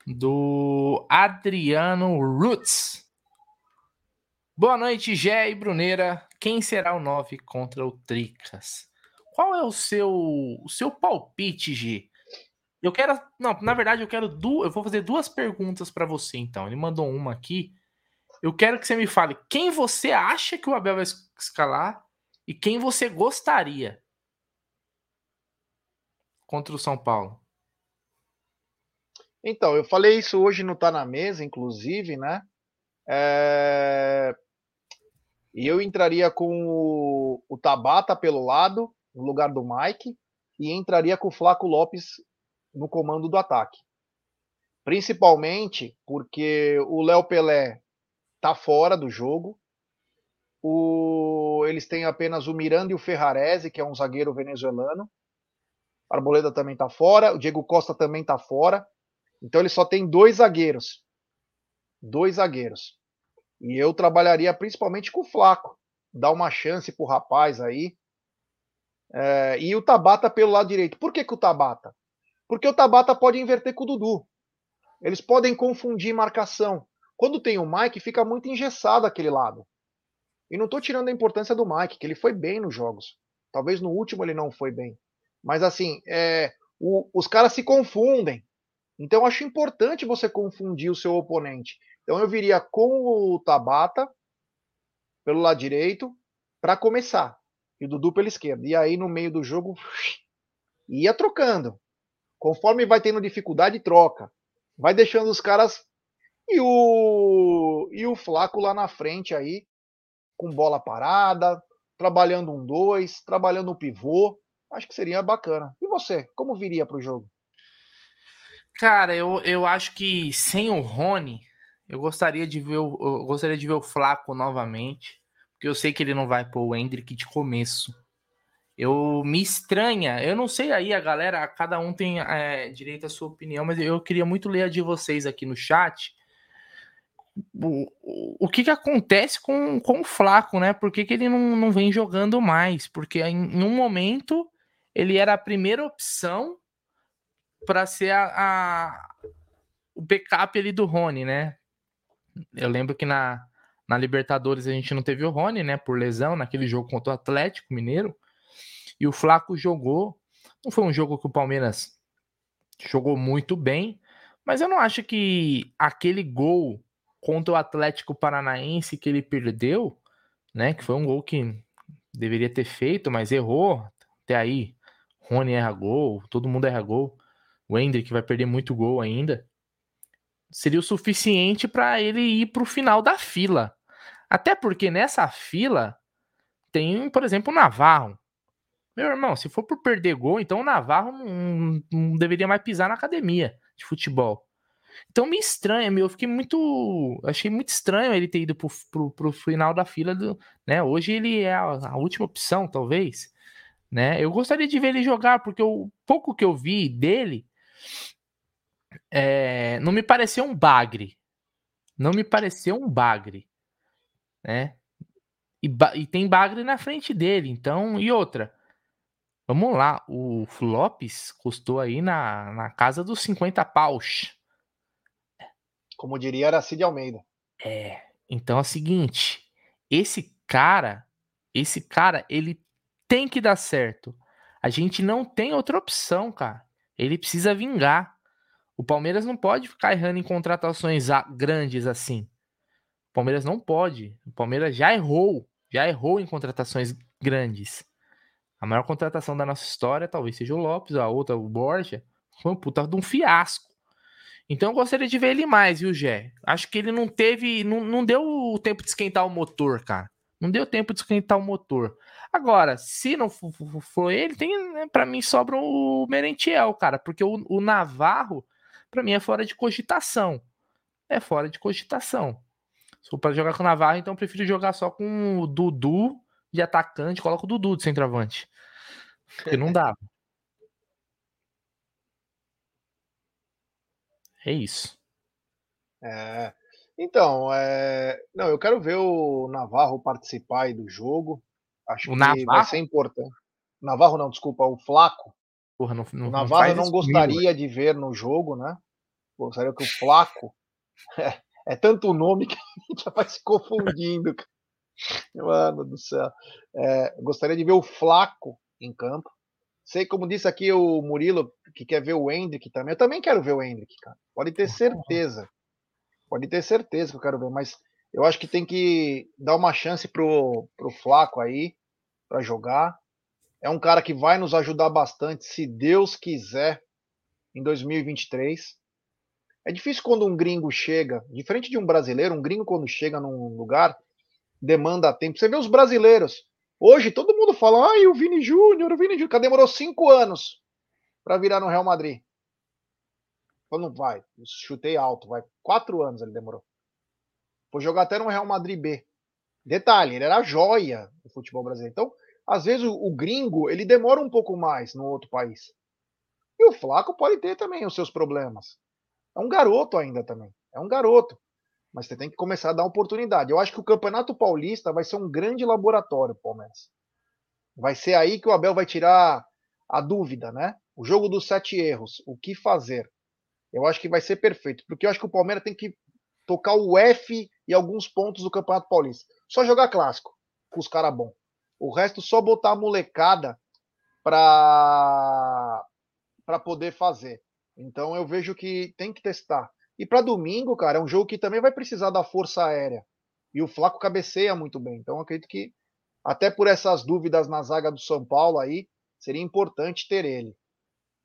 do Adriano Roots. Boa noite, Gé e Bruneira. Quem será o 9 contra o Tricas? Qual é o seu o seu palpite, G? Eu quero, não, na verdade eu quero duas, eu vou fazer duas perguntas para você então. Ele mandou uma aqui. Eu quero que você me fale quem você acha que o Abel vai escalar e quem você gostaria contra o São Paulo. Então, eu falei isso hoje no Tá na Mesa, inclusive, né? É... E eu entraria com o, o Tabata pelo lado, no lugar do Mike, e entraria com o Flaco Lopes no comando do ataque. Principalmente porque o Léo Pelé tá fora do jogo. O... Eles têm apenas o Miranda e o Ferrarese, que é um zagueiro venezuelano. Arboleda também tá fora, o Diego Costa também tá fora. Então ele só tem dois zagueiros. Dois zagueiros. E eu trabalharia principalmente com o Flaco. Dar uma chance pro rapaz aí. É, e o Tabata pelo lado direito. Por que, que o Tabata? Porque o Tabata pode inverter com o Dudu. Eles podem confundir marcação. Quando tem o Mike, fica muito engessado aquele lado. E não estou tirando a importância do Mike, que ele foi bem nos jogos. Talvez no último ele não foi bem. Mas assim, é, o, os caras se confundem. Então eu acho importante você confundir o seu oponente. Então eu viria com o Tabata pelo lado direito para começar e o Dudu pela esquerda. E aí no meio do jogo ia trocando. Conforme vai tendo dificuldade, troca. Vai deixando os caras e o e o Flaco lá na frente aí com bola parada, trabalhando um dois, trabalhando o pivô. Acho que seria bacana. E você, como viria para o jogo? Cara, eu, eu acho que sem o Rony, eu gostaria de ver o, eu gostaria de ver o Flaco novamente, porque eu sei que ele não vai pôr o Hendrick de começo. Eu me estranha, eu não sei aí a galera, cada um tem é, direito à sua opinião, mas eu queria muito ler a de vocês aqui no chat. O, o, que que acontece com, com o Flaco, né? Por que, que ele não, não vem jogando mais? Porque em, em um momento ele era a primeira opção para ser a, a, o backup ali do Rony, né? Eu lembro que na, na Libertadores a gente não teve o Rony, né? Por lesão, naquele jogo contra o Atlético Mineiro. E o Flaco jogou. Não foi um jogo que o Palmeiras jogou muito bem, mas eu não acho que aquele gol contra o Atlético Paranaense que ele perdeu, né? Que foi um gol que deveria ter feito, mas errou. Até aí, Rony erra gol, todo mundo erra gol. O Hendrick vai perder muito gol ainda. Seria o suficiente para ele ir para o final da fila. Até porque nessa fila tem, por exemplo, o Navarro. Meu irmão, se for por perder gol, então o Navarro não, não deveria mais pisar na academia de futebol. Então me estranha, meu. Eu fiquei muito. Achei muito estranho ele ter ido pro, pro, pro final da fila do. Né? Hoje ele é a, a última opção, talvez né? Eu gostaria de ver ele jogar, porque o pouco que eu vi dele é, não me pareceu um bagre. Não me pareceu um bagre, né? E, e, tem bagre na frente dele, então, e outra. Vamos lá, o Flops custou aí na, na casa dos 50 paus. Como diria Aracide Almeida. É, então é o seguinte, esse cara, esse cara, ele tem que dar certo. A gente não tem outra opção, cara. Ele precisa vingar. O Palmeiras não pode ficar errando em contratações grandes assim. O Palmeiras não pode. O Palmeiras já errou, já errou em contratações grandes. A maior contratação da nossa história talvez seja o Lopes, a outra o Borja. Foi um puta de um fiasco. Então eu gostaria de ver ele mais, viu, Gé? Acho que ele não teve, não, não deu o tempo de esquentar o motor, cara. Não deu tempo de esquentar o motor. Agora, se não for ele, tem, né, para mim sobra o Merentiel, cara, porque o, o Navarro, para mim, é fora de cogitação. É fora de cogitação. Se for para jogar com o Navarro, então eu prefiro jogar só com o Dudu de atacante, coloca o Dudu de centroavante. Porque não dá. É isso. É, então, é... não, eu quero ver o Navarro participar aí do jogo. Acho o que Navarro? vai ser importante. Navarro não, desculpa, o Flaco. Porra, não, não, o Navarro não, não gostaria comigo, de ver no jogo, né? Gostaria que o Flaco. É, é tanto nome que a gente já vai se confundindo. Mano do céu. É, gostaria de ver o Flaco em campo. Sei, como disse aqui o Murilo, que quer ver o Hendrick também. Eu também quero ver o Hendrick, cara. Pode ter certeza. Pode ter certeza que eu quero ver, mas eu acho que tem que dar uma chance pro, pro Flaco aí para jogar. É um cara que vai nos ajudar bastante, se Deus quiser, em 2023. É difícil quando um gringo chega, diferente de um brasileiro, um gringo quando chega num lugar demanda tempo. Você vê os brasileiros. Hoje todo mundo fala, ai, o Vini Júnior, o Vini Júnior, demorou cinco anos para virar no Real Madrid. Quando vai, chutei alto, vai. Quatro anos ele demorou. Foi jogar até no Real Madrid B. Detalhe, ele era joia do futebol brasileiro. Então, às vezes o, o, gringo, ele demora um pouco mais no outro país. o Flaco pode ter também os seus problemas. É um garoto ainda também. É um garoto. Mas você tem que começar a dar oportunidade. Eu acho que o Campeonato Paulista vai ser um grande laboratório, Palmeiras. Vai ser aí que o Abel vai tirar a dúvida, né? O jogo dos sete erros, o que fazer? Eu acho que vai ser perfeito, porque eu acho que o Palmeiras tem que tocar o F e alguns pontos do Campeonato Paulista. Só jogar clássico, com os caras bons. O resto só botar a molecada para para poder fazer. Então eu vejo que tem que testar. E para domingo, cara, é um jogo que também vai precisar da força aérea. E o Flaco cabeceia muito bem. Então acredito que até por essas dúvidas na zaga do São Paulo aí, seria importante ter ele.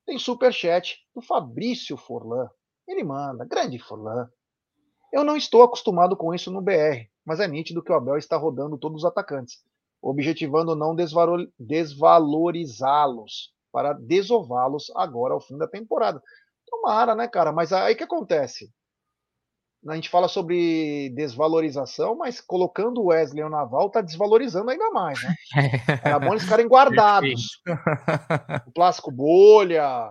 Tem super chat do Fabrício Forlan. Ele manda, grande Forlan. Eu não estou acostumado com isso no BR, mas é nítido que o Abel está rodando todos os atacantes, objetivando não desvalorizá-los para desová-los agora ao fim da temporada. Tomara, né, cara? Mas aí o que acontece? A gente fala sobre desvalorização, mas colocando o Wesley o Naval tá desvalorizando ainda mais, né? Era bom eles ficarem guardados. o plástico bolha,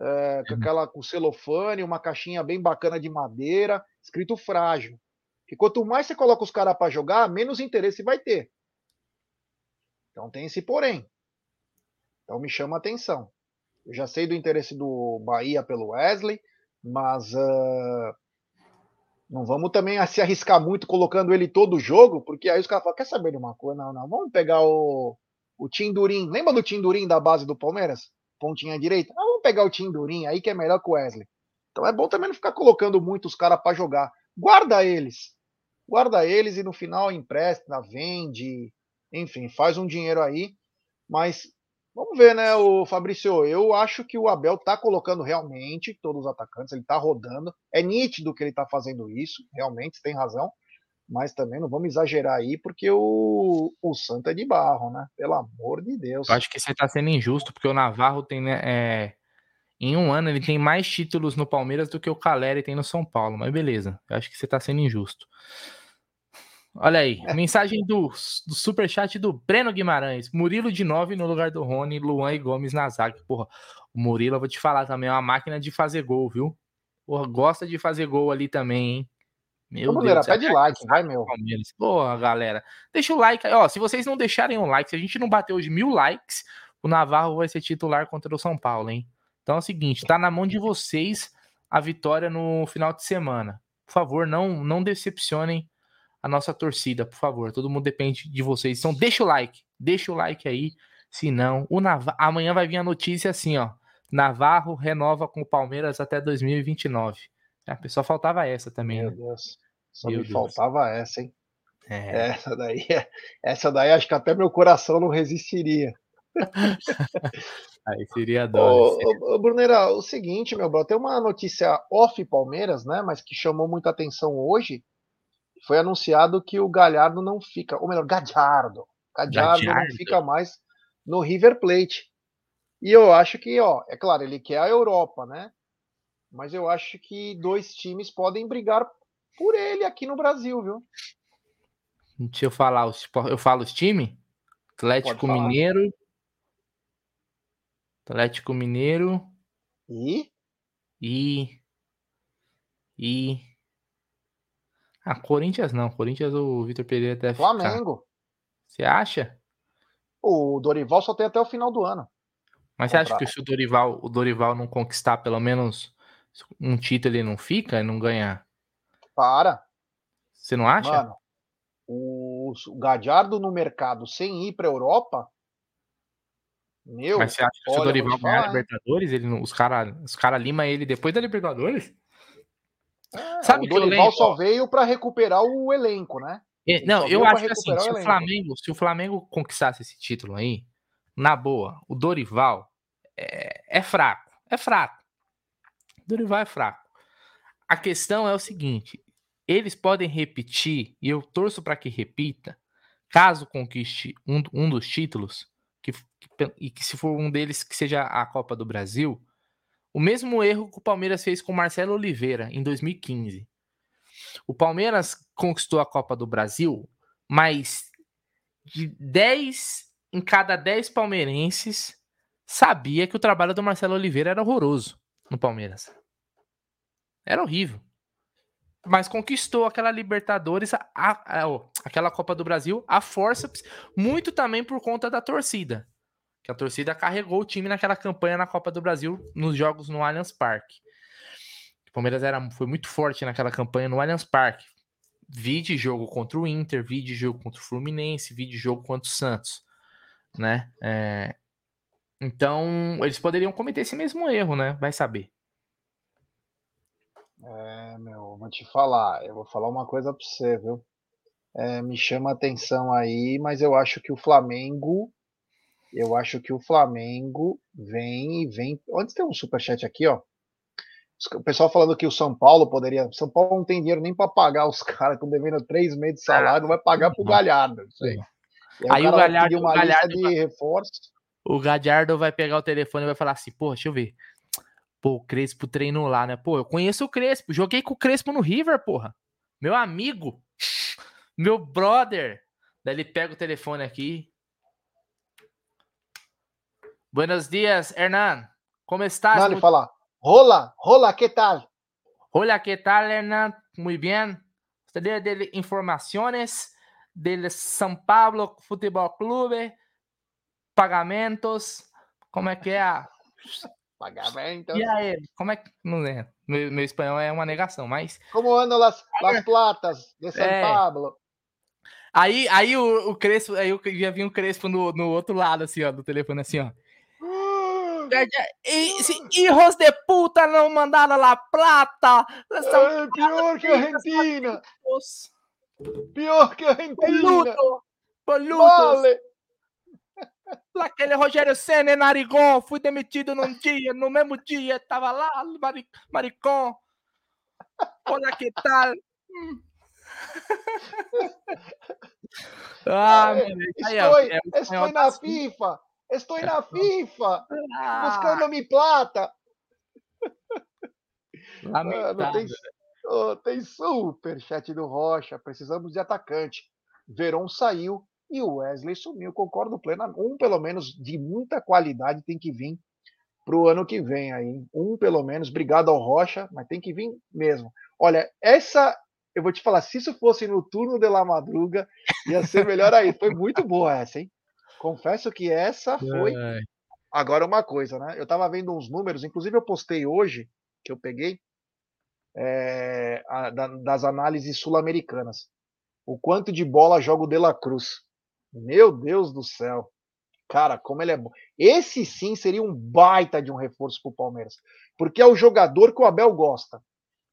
é, com aquela com celofane, uma caixinha bem bacana de madeira, escrito frágil. E quanto mais você coloca os caras para jogar, menos interesse vai ter. Então tem esse porém. Então me chama a atenção. Eu já sei do interesse do Bahia pelo Wesley, mas uh, não vamos também se arriscar muito colocando ele todo o jogo, porque aí os caras falam, quer saber de uma coisa? Não, não, vamos pegar o, o Tindurim. Lembra do Tindurim da base do Palmeiras? Pontinha direita? Ah, vamos pegar o Tindurim aí que é melhor que o Wesley. Então é bom também não ficar colocando muito os caras para jogar. Guarda eles. Guarda eles e no final empresta, vende, enfim, faz um dinheiro aí. Mas Vamos ver, né, o Fabrício? Eu acho que o Abel tá colocando realmente todos os atacantes, ele tá rodando. É nítido que ele tá fazendo isso, realmente, tem razão. Mas também não vamos exagerar aí, porque o, o Santo é de barro, né? Pelo amor de Deus. Eu acho que você tá sendo injusto, porque o Navarro tem, né, é... em um ano, ele tem mais títulos no Palmeiras do que o Caleri tem no São Paulo. Mas beleza, eu acho que você tá sendo injusto. Olha aí, mensagem do, do superchat do Breno Guimarães. Murilo de 9 no lugar do Rony, Luan e Gomes na zaga. Porra, o Murilo, eu vou te falar também, é uma máquina de fazer gol, viu? Porra, gosta de fazer gol ali também, hein? Meu Deus, galera, pede like, vai, meu. Palmeiras. Porra, galera. Deixa o like aí. Ó, se vocês não deixarem o like, se a gente não bater hoje mil likes, o Navarro vai ser titular contra o São Paulo, hein? Então é o seguinte, tá na mão de vocês a vitória no final de semana. Por favor, não, não decepcionem a nossa torcida, por favor. Todo mundo depende de vocês. Então deixa o like, deixa o like aí. Senão, o Nav... amanhã vai vir a notícia assim, ó. Navarro renova com o Palmeiras até 2029. A pessoa faltava essa também. Meu né? Deus. Só meu me Deus. faltava essa, hein? É. Essa daí, essa daí acho que até meu coração não resistiria. Aí seria dó. Ô, ô, Brunera, o seguinte, meu bro, tem uma notícia off Palmeiras, né? Mas que chamou muita atenção hoje foi anunciado que o Galhardo não fica, ou melhor, Gadiardo. Gadiardo, não fica mais no River Plate. E eu acho que, ó, é claro, ele quer a Europa, né? Mas eu acho que dois times podem brigar por ele aqui no Brasil, viu? Deixa eu falar, eu falo os times? Atlético Mineiro. Atlético Mineiro. E? E. E. Ah, Corinthians não. Corinthians o Vitor Pereira deve Flamengo. Você acha? O Dorival só tem até o final do ano. Mas você acha que se o Dorival, o Dorival não conquistar pelo menos um título, ele não fica e não ganha? Para. Você não acha? Mano, o, o Gadiardo no mercado sem ir para Europa. Meu, Mas você acha que se o Dorival ganhar a Libertadores, ele, os caras os cara lima ele depois da Libertadores? É, Sabe o Dorival só veio para recuperar o elenco, né? É, não, eu acho que assim, se o, Flamengo, se o Flamengo conquistasse esse título aí, na boa, o Dorival é, é fraco, é fraco. O Dorival é fraco. A questão é o seguinte: eles podem repetir, e eu torço para que repita, caso conquiste um, um dos títulos, que, que, e que se for um deles que seja a Copa do Brasil, o mesmo erro que o Palmeiras fez com Marcelo Oliveira em 2015. O Palmeiras conquistou a Copa do Brasil, mas de 10 em cada 10 palmeirenses sabia que o trabalho do Marcelo Oliveira era horroroso no Palmeiras. Era horrível. Mas conquistou aquela Libertadores, a, a, a, aquela Copa do Brasil, a força, muito também por conta da torcida. Que a torcida carregou o time naquela campanha na Copa do Brasil, nos jogos no Allianz Parque. O Palmeiras era, foi muito forte naquela campanha no Allianz Parque. Vi de jogo contra o Inter, vi de jogo contra o Fluminense, vi de jogo contra o Santos, né? É... Então, eles poderiam cometer esse mesmo erro, né? Vai saber. É, meu, vou te falar, eu vou falar uma coisa pra você, viu? É, me chama a atenção aí, mas eu acho que o Flamengo, eu acho que o Flamengo vem e vem. Antes tem um superchat aqui, ó. O pessoal falando que o São Paulo poderia. São Paulo não tem dinheiro nem para pagar os caras, estão devendo três meses de salário, não vai pagar pro Galhardo. Aí, aí o, o Galhardo, uma o Galhardo de reforço. O Galhardo vai pegar o telefone e vai falar assim: pô, deixa eu ver. Pô, o Crespo treinou lá, né? Pô, eu conheço o Crespo. Joguei com o Crespo no River, porra. Meu amigo. Meu brother. Daí ele pega o telefone aqui. Buenos dias, Hernan. Como estás? Ele fala. Hola, hola, que tal? Hola, que tal, Hernan? Muy bien. Gostaria de informações del São Paulo Futebol Clube, pagamentos, como é que é? Pagamento. E aí, como é que. Não é. Meu, meu espanhol é uma negação, mas. Como andam las, las platas de São é. Paulo? Aí, aí o, o Crespo, aí eu já vi um Crespo no, no outro lado, assim, ó, do telefone, assim, ó. Hijos de puta não mandaram la plata. É pior que a Argentina. Pior que a Argentina. Boludo. Boludo. Vale. Aquele Rogério Senna e fui demitido num dia, no mesmo dia, tava lá, maricão. Olha que tal. Hum. ah, estou, aí, é, estou na FIFA, estou na FIFA, ah. buscando mi plata. Lamentável. Ah, tem, oh, tem super chat do Rocha, precisamos de atacante. Verón saiu, e o Wesley sumiu, concordo plenamente. Um, pelo menos, de muita qualidade tem que vir para o ano que vem aí. Um, pelo menos, obrigado ao Rocha, mas tem que vir mesmo. Olha, essa, eu vou te falar, se isso fosse no turno de La Madruga, ia ser melhor aí. Foi muito boa essa, hein? Confesso que essa foi. Agora, uma coisa, né? Eu estava vendo uns números, inclusive eu postei hoje, que eu peguei, é, a, da, das análises sul-americanas. O quanto de bola joga o De La Cruz. Meu Deus do céu. Cara, como ele é bom. Esse sim seria um baita de um reforço para o Palmeiras. Porque é o jogador que o Abel gosta.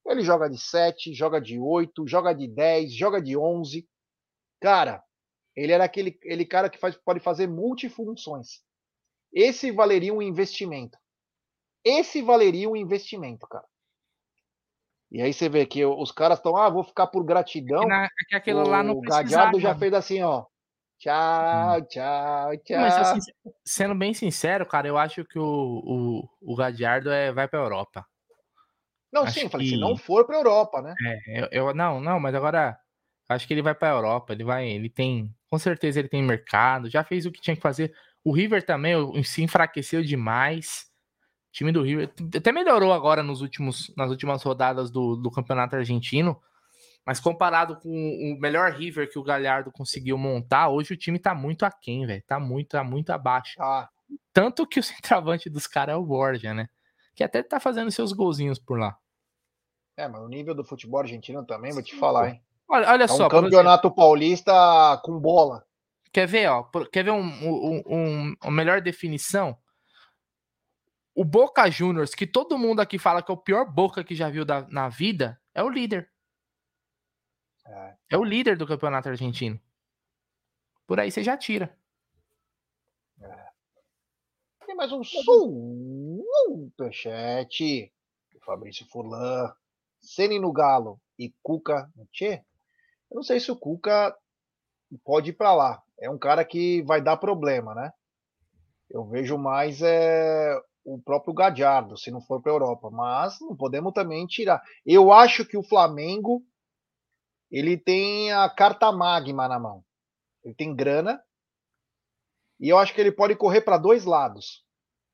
Ele joga de 7, joga de 8, joga de 10, joga de 11. Cara, ele era aquele, aquele cara que faz, pode fazer multifunções. Esse valeria um investimento. Esse valeria um investimento, cara. E aí você vê que os caras estão, ah, vou ficar por gratidão. É que, na, é que aquilo o lá não Gadiardo já fez assim, ó. Tchau, tchau, tchau. Mas assim, sendo bem sincero, cara, eu acho que o, o, o Gadiardo é, vai pra Europa. Não, acho sim, falei, que... se não for pra Europa, né? É, eu, eu, não, não, mas agora acho que ele vai pra Europa, ele vai, ele tem, com certeza ele tem mercado, já fez o que tinha que fazer. O River também se enfraqueceu demais. O time do River até melhorou agora nos últimos, nas últimas rodadas do, do campeonato argentino, mas comparado com o melhor River que o Galhardo conseguiu montar, hoje o time tá muito aquém, velho. Tá muito, tá muito abaixo. Ah. Tanto que o centroavante dos caras é o Borja, né? Que até tá fazendo seus golzinhos por lá. É, mas o nível do futebol argentino também, vou te falar, hein? Olha, olha é só. Um campeonato paulista com bola. Quer ver, ó? Quer ver um, um, um, uma melhor definição? O Boca Juniors, que todo mundo aqui fala que é o pior Boca que já viu da, na vida, é o líder. É. é o líder do campeonato argentino. Por aí você já tira. É. Tem mais um superchat. Fabrício Furlan. Ceni no Galo e Cuca no Tchê. Eu não sei se o Cuca pode ir para lá. É um cara que vai dar problema, né? Eu vejo mais é, o próprio Gadiardo, se não for para a Europa. Mas não podemos também tirar. Eu acho que o Flamengo ele tem a carta magma na mão. Ele tem grana. E eu acho que ele pode correr para dois lados.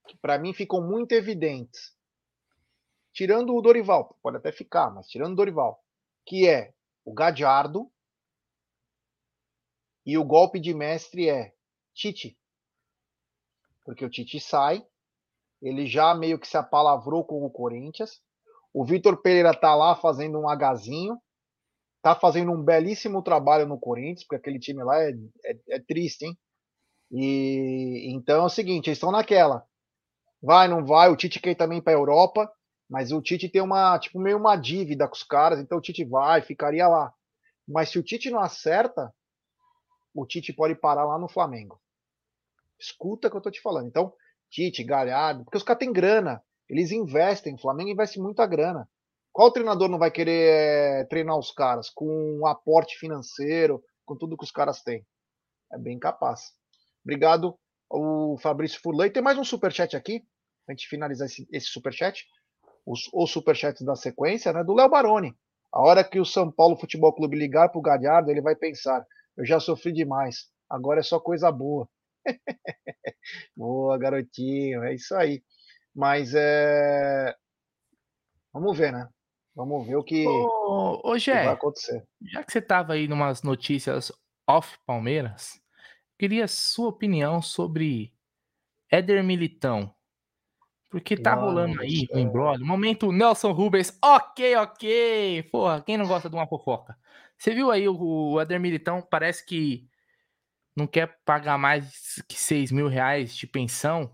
que para mim ficam muito evidentes. Tirando o Dorival, pode até ficar, mas tirando o Dorival, que é o Gadiardo e o golpe de mestre é Tite. Porque o Tite sai, ele já meio que se apalavrou com o Corinthians. O Vitor Pereira tá lá fazendo um agazinho, tá fazendo um belíssimo trabalho no Corinthians, porque aquele time lá é, é, é triste, hein? E então é o seguinte, eles estão naquela. Vai, não vai, o Tite quer também para a Europa, mas o Tite tem uma, tipo, meio uma dívida com os caras, então o Tite vai, ficaria lá. Mas se o Tite não acerta, o Tite pode parar lá no Flamengo. Escuta o que eu tô te falando. Então, Tite, Galhardo, porque os caras têm grana, eles investem, o Flamengo investe muita grana. Qual treinador não vai querer é, treinar os caras com um aporte financeiro, com tudo que os caras têm? É bem capaz. Obrigado, o Fabrício Furlan. E tem mais um superchat aqui, pra gente finalizar esse, esse superchat. Os, os superchats da sequência, né? Do Léo Baroni. A hora que o São Paulo Futebol Clube ligar pro Galhardo, ele vai pensar: eu já sofri demais, agora é só coisa boa. boa, garotinho, é isso aí. Mas é. Vamos ver, né? Vamos ver o que, ô, ô, Gé, que vai acontecer. Já que você tava aí numas notícias off Palmeiras, queria sua opinião sobre Éder Militão. Porque tá rolando aí o embrolho. Momento Nelson Rubens. Ok, ok. Porra, quem não gosta de uma fofoca? Você viu aí o, o Éder Militão? Parece que não quer pagar mais que 6 mil reais de pensão,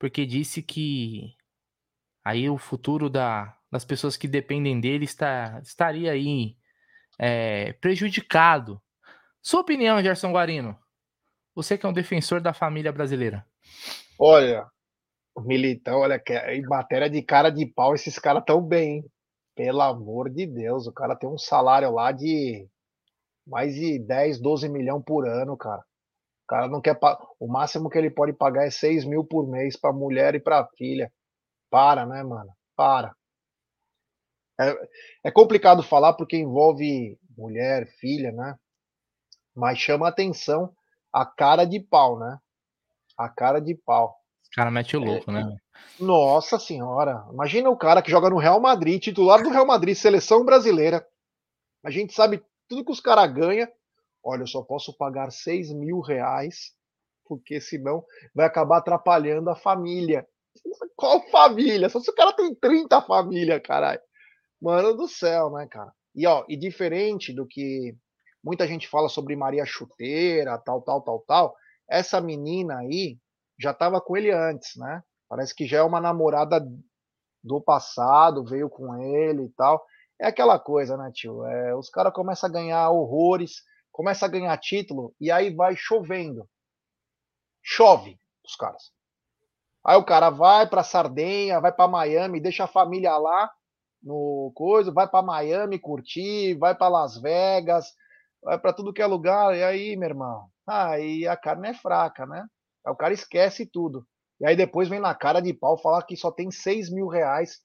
porque disse que aí o futuro da, das pessoas que dependem dele está, estaria aí é, prejudicado. Sua opinião, Gerson Guarino? Você que é um defensor da família brasileira. Olha, Militão, olha, que em matéria de cara de pau, esses caras tão bem, hein? Pelo amor de Deus, o cara tem um salário lá de mais de 10, 12 milhões por ano, cara. O cara não quer. O máximo que ele pode pagar é 6 mil por mês pra mulher e pra filha. Para, né, mano? Para. É, é complicado falar porque envolve mulher, filha, né? Mas chama atenção a cara de pau, né? A cara de pau. O cara mete o é, louco, é, né? Nossa senhora. Imagina o cara que joga no Real Madrid, titular do Real Madrid, seleção brasileira. A gente sabe tudo que os caras ganham. Olha, eu só posso pagar 6 mil reais, porque senão vai acabar atrapalhando a família. Qual família? Só se o cara tem 30 família, caralho. Mano do céu, né, cara? E ó, e diferente do que Muita gente fala sobre Maria Chuteira, tal, tal, tal, tal. Essa menina aí já estava com ele antes, né? Parece que já é uma namorada do passado, veio com ele e tal. É aquela coisa, né, tio? É, os caras começam a ganhar horrores, começam a ganhar título e aí vai chovendo. Chove os caras. Aí o cara vai para Sardenha, vai para Miami, deixa a família lá no coisa, vai para Miami curtir, vai para Las Vegas, vai para tudo que é lugar, e aí, meu irmão? Aí a carne é fraca, né? Aí o cara esquece tudo. E aí depois vem na cara de pau falar que só tem 6 mil reais.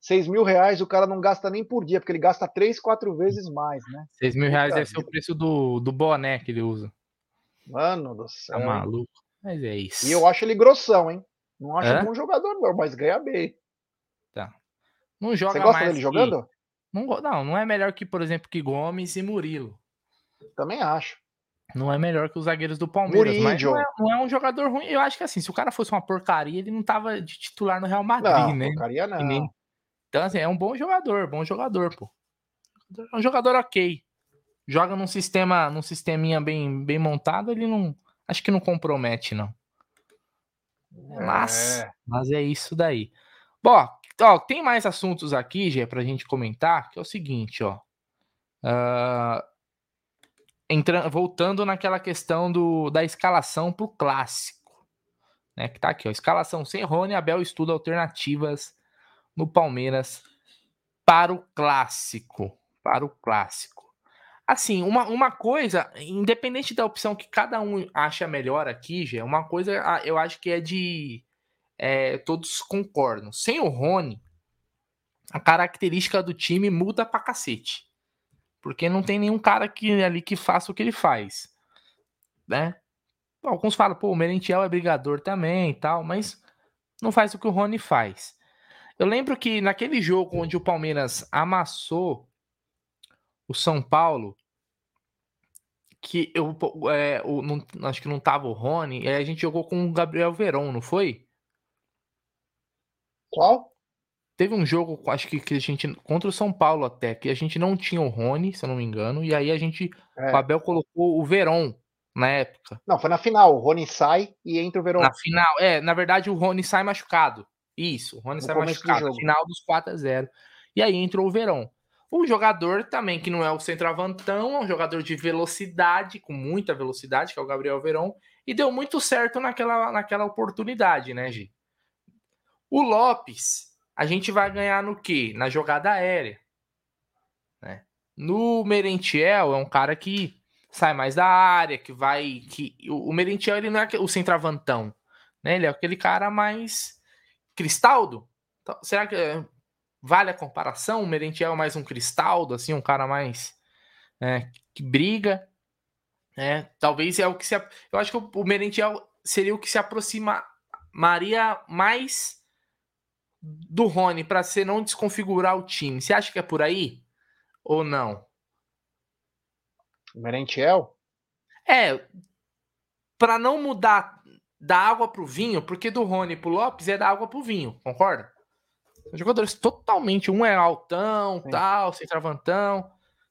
6 mil reais o cara não gasta nem por dia, porque ele gasta 3, 4 vezes mais, né? 6 mil reais deve ser o preço do, do boné que ele usa. Mano do tá céu. Tá maluco. Mas é isso. E eu acho ele grossão, hein? Não acho é? bom jogador, não, mas ganha bem. Tá. Não joga Você gosta mais dele que... jogando? Não, não, não é melhor que, por exemplo, que Gomes e Murilo. Também acho. Não é melhor que os zagueiros do Palmeiras, mas não é, não é, um jogador ruim. Eu acho que assim, se o cara fosse uma porcaria, ele não tava de titular no Real Madrid, não, né? Porcaria não. Nem... Então, assim, é um bom jogador, bom jogador, pô. É um jogador ok. Joga num sistema, num sisteminha bem, bem montado, ele não. Acho que não compromete, não. Mas, é. mas é isso daí. Bom, ó, tem mais assuntos aqui, Gê, pra gente comentar, que é o seguinte, ó. Uh, voltando naquela questão do, da escalação para o clássico. Né, que tá aqui, ó. Escalação sem Rony, Abel estuda alternativas no Palmeiras para o clássico. Para o clássico. Assim, uma, uma coisa, independente da opção que cada um acha melhor aqui, já, uma coisa ah, eu acho que é de. É, todos concordam. Sem o Rony, a característica do time muda pra cacete. Porque não tem nenhum cara que, ali que faça o que ele faz. Né? Alguns falam, pô, o Merentiel é brigador também e tal, mas não faz o que o Rony faz. Eu lembro que naquele jogo onde o Palmeiras amassou o São Paulo, que eu é, o, não, acho que não tava o Rony, e a gente jogou com o Gabriel Verón, não foi? Qual? Teve um jogo, acho que, que a gente. Contra o São Paulo até, que a gente não tinha o Rony, se eu não me engano, e aí a gente. É. O Abel colocou o Verón na época. Não, foi na final. O Rony sai e entra o Verón. Na final, é, na verdade o Rony sai machucado. Isso, o Rony no sai machucado. Do final dos 4 a 0 E aí entrou o Verón. Um jogador também que não é o centroavantão, é um jogador de velocidade, com muita velocidade, que é o Gabriel Verón, e deu muito certo naquela, naquela oportunidade, né, Gi? O Lopes, a gente vai ganhar no quê? Na jogada aérea. Né? No Merentiel, é um cara que sai mais da área, que vai. que O Merentiel ele não é o centroavantão, né? Ele é aquele cara mais cristaldo. Então, será que Vale a comparação? O Merentiel é mais um Cristaldo, assim, um cara mais né, que briga. Né? Talvez é o que se. Eu acho que o Merentiel seria o que se aproximaria mais do Rony para você não desconfigurar o time. Você acha que é por aí? Ou não? Merentiel? É, para não mudar da água pro vinho, porque do Rony pro Lopes é da água pro vinho, concorda? São jogadores totalmente. Um é altão, Sim. tal, centroavantão,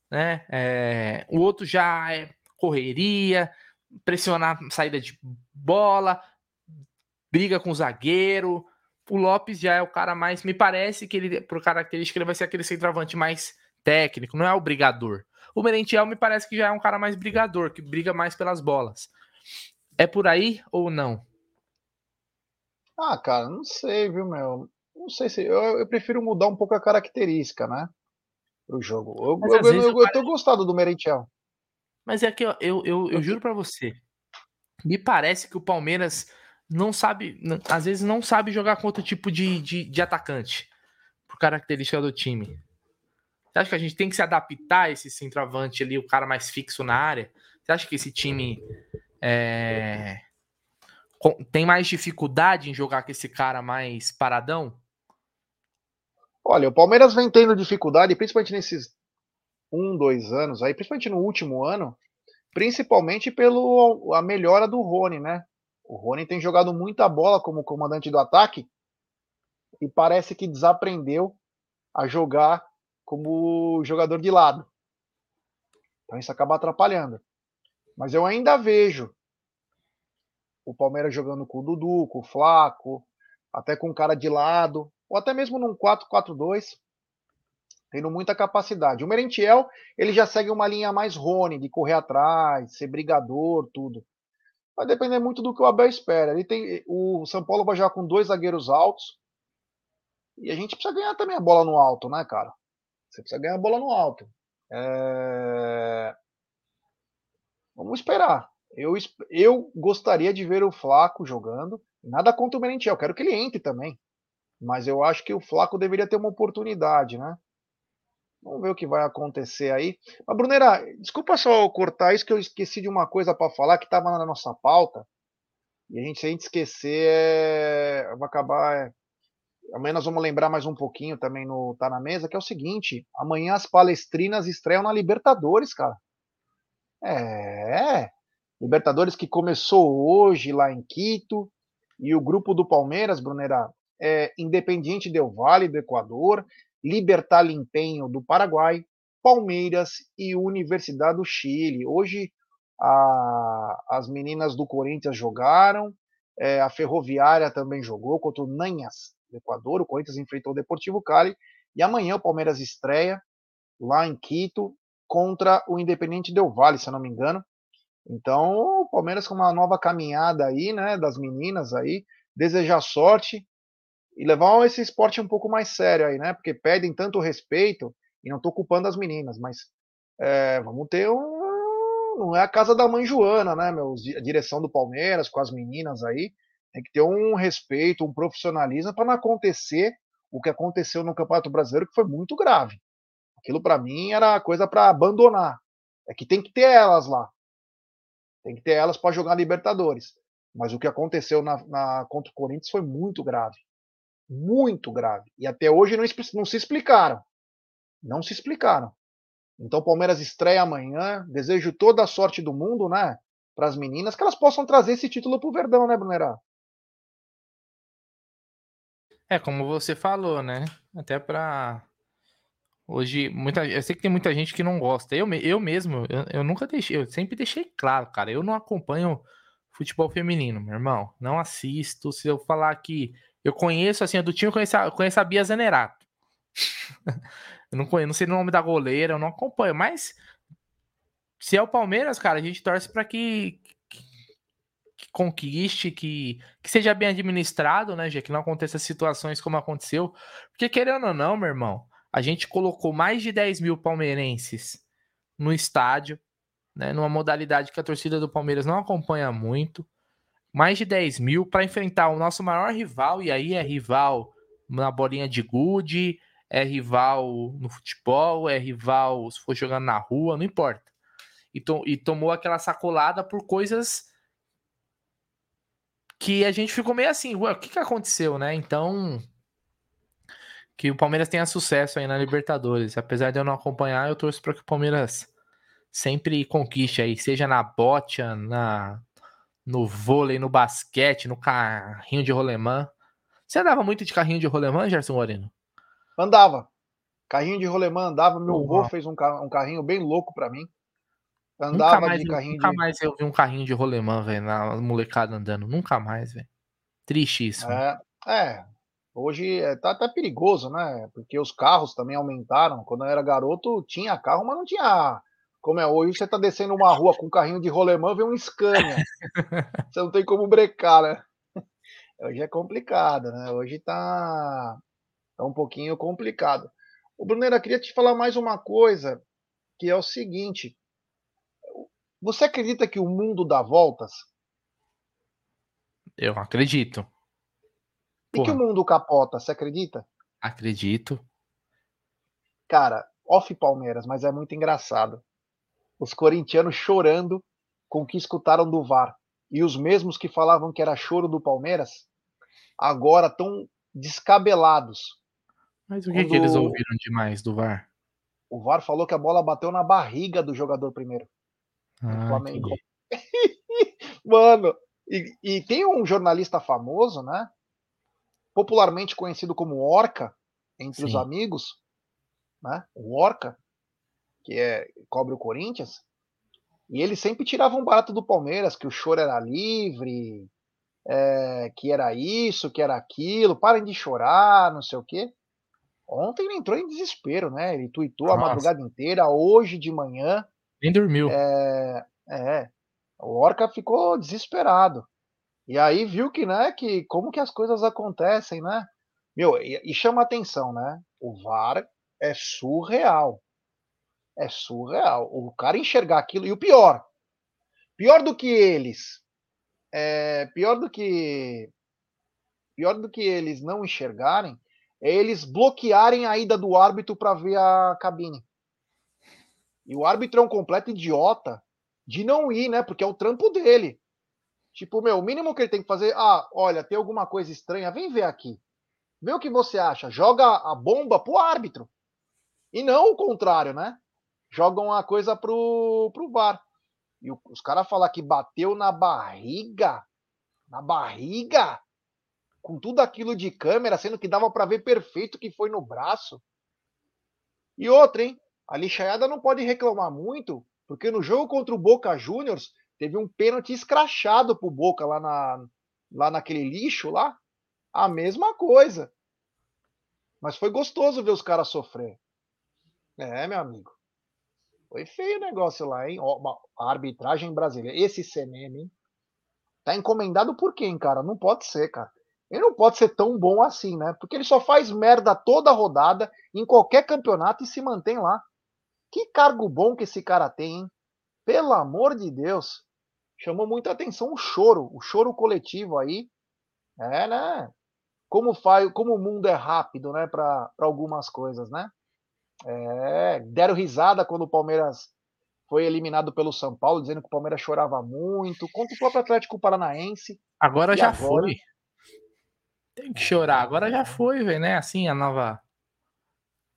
né? É, o outro já é correria, pressionar saída de bola, briga com o zagueiro. O Lopes já é o cara mais. Me parece que ele, por característica, ele vai ser aquele centroavante mais técnico, não é o brigador. O Merentiel me parece que já é um cara mais brigador, que briga mais pelas bolas. É por aí ou não? Ah, cara, não sei, viu, meu? Não sei se. Eu, eu prefiro mudar um pouco a característica, né? Pro jogo. Eu, eu, eu, eu, eu tô gostado do Merentiel. Mas é que eu, eu, eu, eu juro para você. Me parece que o Palmeiras não sabe, às vezes não sabe jogar com outro tipo de, de, de atacante, por característica do time. Você acha que a gente tem que se adaptar a esse centroavante ali, o cara mais fixo na área? Você acha que esse time é, tem mais dificuldade em jogar com esse cara mais paradão? Olha, o Palmeiras vem tendo dificuldade, principalmente nesses um, dois anos aí, principalmente no último ano, principalmente pelo a melhora do Rony, né? O Rony tem jogado muita bola como comandante do ataque e parece que desaprendeu a jogar como jogador de lado. Então isso acaba atrapalhando. Mas eu ainda vejo o Palmeiras jogando com o Dudu, com o Flaco, até com o cara de lado, ou até mesmo num 4-4-2, tendo muita capacidade. O Merentiel, ele já segue uma linha mais Rony, de correr atrás, ser brigador, tudo. Vai depender muito do que o Abel espera. Ele tem, o São Paulo vai jogar com dois zagueiros altos, e a gente precisa ganhar também a bola no alto, né, cara? Você precisa ganhar a bola no alto. É... Vamos esperar. Eu, eu gostaria de ver o Flaco jogando. Nada contra o Merentiel, quero que ele entre também. Mas eu acho que o Flaco deveria ter uma oportunidade, né? Vamos ver o que vai acontecer aí. Mas, Brunera, desculpa só cortar isso, que eu esqueci de uma coisa para falar que estava na nossa pauta. E a gente, se a gente esquecer, é... vai acabar. É... Amanhã nós vamos lembrar mais um pouquinho também no Tá na Mesa, que é o seguinte: amanhã as palestrinas estreiam na Libertadores, cara. É. Libertadores que começou hoje lá em Quito. E o grupo do Palmeiras, Brunera, é, Independiente Del Vale do Equador, Libertar Limpenho do Paraguai, Palmeiras e Universidade do Chile. Hoje a, as meninas do Corinthians jogaram, é, a Ferroviária também jogou contra o Nanhas do Equador. O Corinthians enfrentou o Deportivo Cali e amanhã o Palmeiras estreia lá em Quito contra o Independente Del Vale, se eu não me engano. Então, o Palmeiras com uma nova caminhada aí, né, das meninas aí, desejar sorte e levar esse esporte um pouco mais sério aí, né? Porque pedem tanto respeito, e não estou culpando as meninas, mas é, vamos ter um. Não é a casa da mãe Joana, né, meu? A direção do Palmeiras com as meninas aí. Tem que ter um respeito, um profissionalismo para não acontecer o que aconteceu no Campeonato Brasileiro, que foi muito grave. Aquilo para mim era coisa para abandonar. É que tem que ter elas lá. Tem que ter elas para jogar Libertadores. Mas o que aconteceu na, na, contra o Corinthians foi muito grave. Muito grave. E até hoje não, não se explicaram. Não se explicaram. Então Palmeiras estreia amanhã. Desejo toda a sorte do mundo, né? Para as meninas, que elas possam trazer esse título pro Verdão, né, Brunerá? É, como você falou, né? Até para Hoje, muita, eu sei que tem muita gente que não gosta. Eu, eu mesmo, eu, eu nunca deixei, eu sempre deixei claro, cara. Eu não acompanho futebol feminino, meu irmão. Não assisto. Se eu falar que eu conheço, assim, do time, eu conheço, eu conheço a Bia Zanerato. eu não conheço, não sei o nome da goleira, eu não acompanho. Mas se é o Palmeiras, cara, a gente torce para que, que, que, conquiste, que, que seja bem administrado, né, já que não aconteça situações como aconteceu. Porque querendo ou não, meu irmão a gente colocou mais de 10 mil palmeirenses no estádio, né, numa modalidade que a torcida do Palmeiras não acompanha muito. Mais de 10 mil para enfrentar o nosso maior rival, e aí é rival na bolinha de gude, é rival no futebol, é rival se for jogando na rua, não importa. E, to e tomou aquela sacolada por coisas que a gente ficou meio assim, ué, o que, que aconteceu, né? Então, que o Palmeiras tenha sucesso aí na Libertadores. Apesar de eu não acompanhar, eu torço para que o Palmeiras sempre conquiste aí, seja na bote, na no vôlei, no basquete, no carrinho de rolemã. Você andava muito de carrinho de rolemã, Gerson Moreno? Andava. Carrinho de rolemã andava. Meu avô fez um, um carrinho bem louco para mim. Andava nunca mais, de carrinho nunca de... mais eu vi um carrinho de rolemã, velho, na molecada andando. Nunca mais, velho. Triste isso. É, é, Hoje é, tá até perigoso, né? Porque os carros também aumentaram. Quando eu era garoto, tinha carro, mas não tinha. Como é hoje, você tá descendo uma rua com um carrinho de rolemã, vê um Scania. você não tem como brecar, né? Hoje é complicado, né? Hoje tá, tá um pouquinho complicado. O Brunera, queria te falar mais uma coisa, que é o seguinte. Você acredita que o mundo dá voltas? Eu acredito. E que o mundo capota, você acredita? Acredito. Cara, off Palmeiras, mas é muito engraçado. Os corintianos chorando com o que escutaram do VAR. E os mesmos que falavam que era choro do Palmeiras, agora estão descabelados. Mas o que, Quando... que eles ouviram demais do VAR? O VAR falou que a bola bateu na barriga do jogador primeiro. Ah, Flamengo. Mano, e, e, tem um jornalista famoso, né? popularmente conhecido como Orca entre Sim. os amigos, né? O Orca, que é cobre o Corinthians, e ele sempre tirava um barato do Palmeiras, que o choro era livre, é, que era isso, que era aquilo, parem de chorar, não sei o quê. Ontem ele entrou em desespero, né? Ele tuitou Nossa. a madrugada inteira, hoje de manhã. Nem dormiu. É, é, o Orca ficou desesperado. E aí viu que, né, que como que as coisas acontecem, né? Meu, e, e chama atenção, né? O VAR é surreal. É surreal. O cara enxergar aquilo. E o pior, pior do que eles, é, pior do que pior do que eles não enxergarem, é eles bloquearem a ida do árbitro para ver a cabine. E o árbitro é um completo idiota de não ir, né? Porque é o trampo dele. Tipo, meu, o mínimo que ele tem que fazer, ah, olha, tem alguma coisa estranha, vem ver aqui. Vê o que você acha. Joga a bomba pro árbitro. E não o contrário, né? Jogam a coisa pro, pro VAR. E os caras falar que bateu na barriga, na barriga, com tudo aquilo de câmera, sendo que dava para ver perfeito que foi no braço. E outra, hein? A lixaiada não pode reclamar muito, porque no jogo contra o Boca Juniors, Teve um pênalti escrachado pro Boca lá, na, lá naquele lixo lá. A mesma coisa. Mas foi gostoso ver os caras sofrer. É, meu amigo. Foi feio o negócio lá, hein? A arbitragem brasileira. Esse CNM, hein? Tá encomendado por quem, cara? Não pode ser, cara. Ele não pode ser tão bom assim, né? Porque ele só faz merda toda rodada, em qualquer campeonato e se mantém lá. Que cargo bom que esse cara tem, hein? Pelo amor de Deus chamou muita atenção o choro, o choro coletivo aí, é, né? Como faz, como o mundo é rápido, né, para algumas coisas, né? É, deram risada quando o Palmeiras foi eliminado pelo São Paulo, dizendo que o Palmeiras chorava muito, contra o próprio Atlético Paranaense. Agora já agora... foi. Tem que chorar, agora já foi, velho, né? Assim, a nova.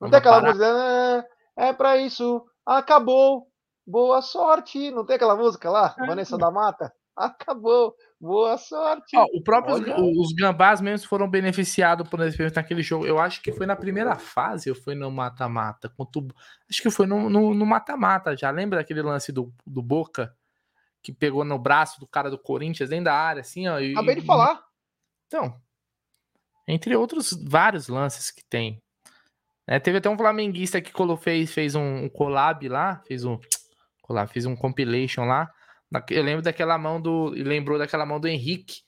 Não tem aquela música, é, é pra isso, acabou, boa sorte. Não tem aquela música lá, é. Vanessa da Mata? Acabou, boa sorte. Ó, o próprio, os gambás mesmo foram beneficiados por naquele jogo. Eu acho que foi na primeira fase ou foi no mata-mata? Acho que foi no mata-mata já. Lembra daquele lance do, do Boca? Que pegou no braço do cara do Corinthians dentro da área, assim, ó. E, Acabei de falar. Então, entre outros vários lances que tem. É, teve até um flamenguista que fez, fez um, collab lá, fez um collab, fez um compilation lá. Eu lembro daquela mão do. Lembrou daquela mão do Henrique,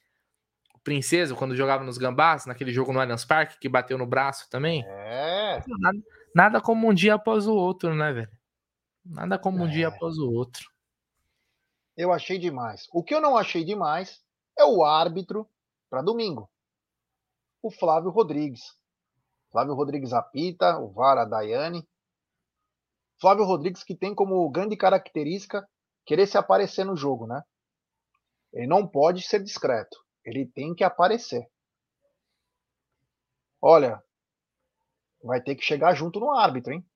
o Princesa, quando jogava nos Gambás, naquele jogo no Allianz Parque, que bateu no braço também. É. Nada, nada como um dia após o outro, né, velho? Nada como um dia é. após o outro. Eu achei demais. O que eu não achei demais é o árbitro para domingo o Flávio Rodrigues. Flávio Rodrigues apita, o VAR a Daiane. Flávio Rodrigues que tem como grande característica querer se aparecer no jogo, né? Ele não pode ser discreto, ele tem que aparecer. Olha, vai ter que chegar junto no árbitro, hein?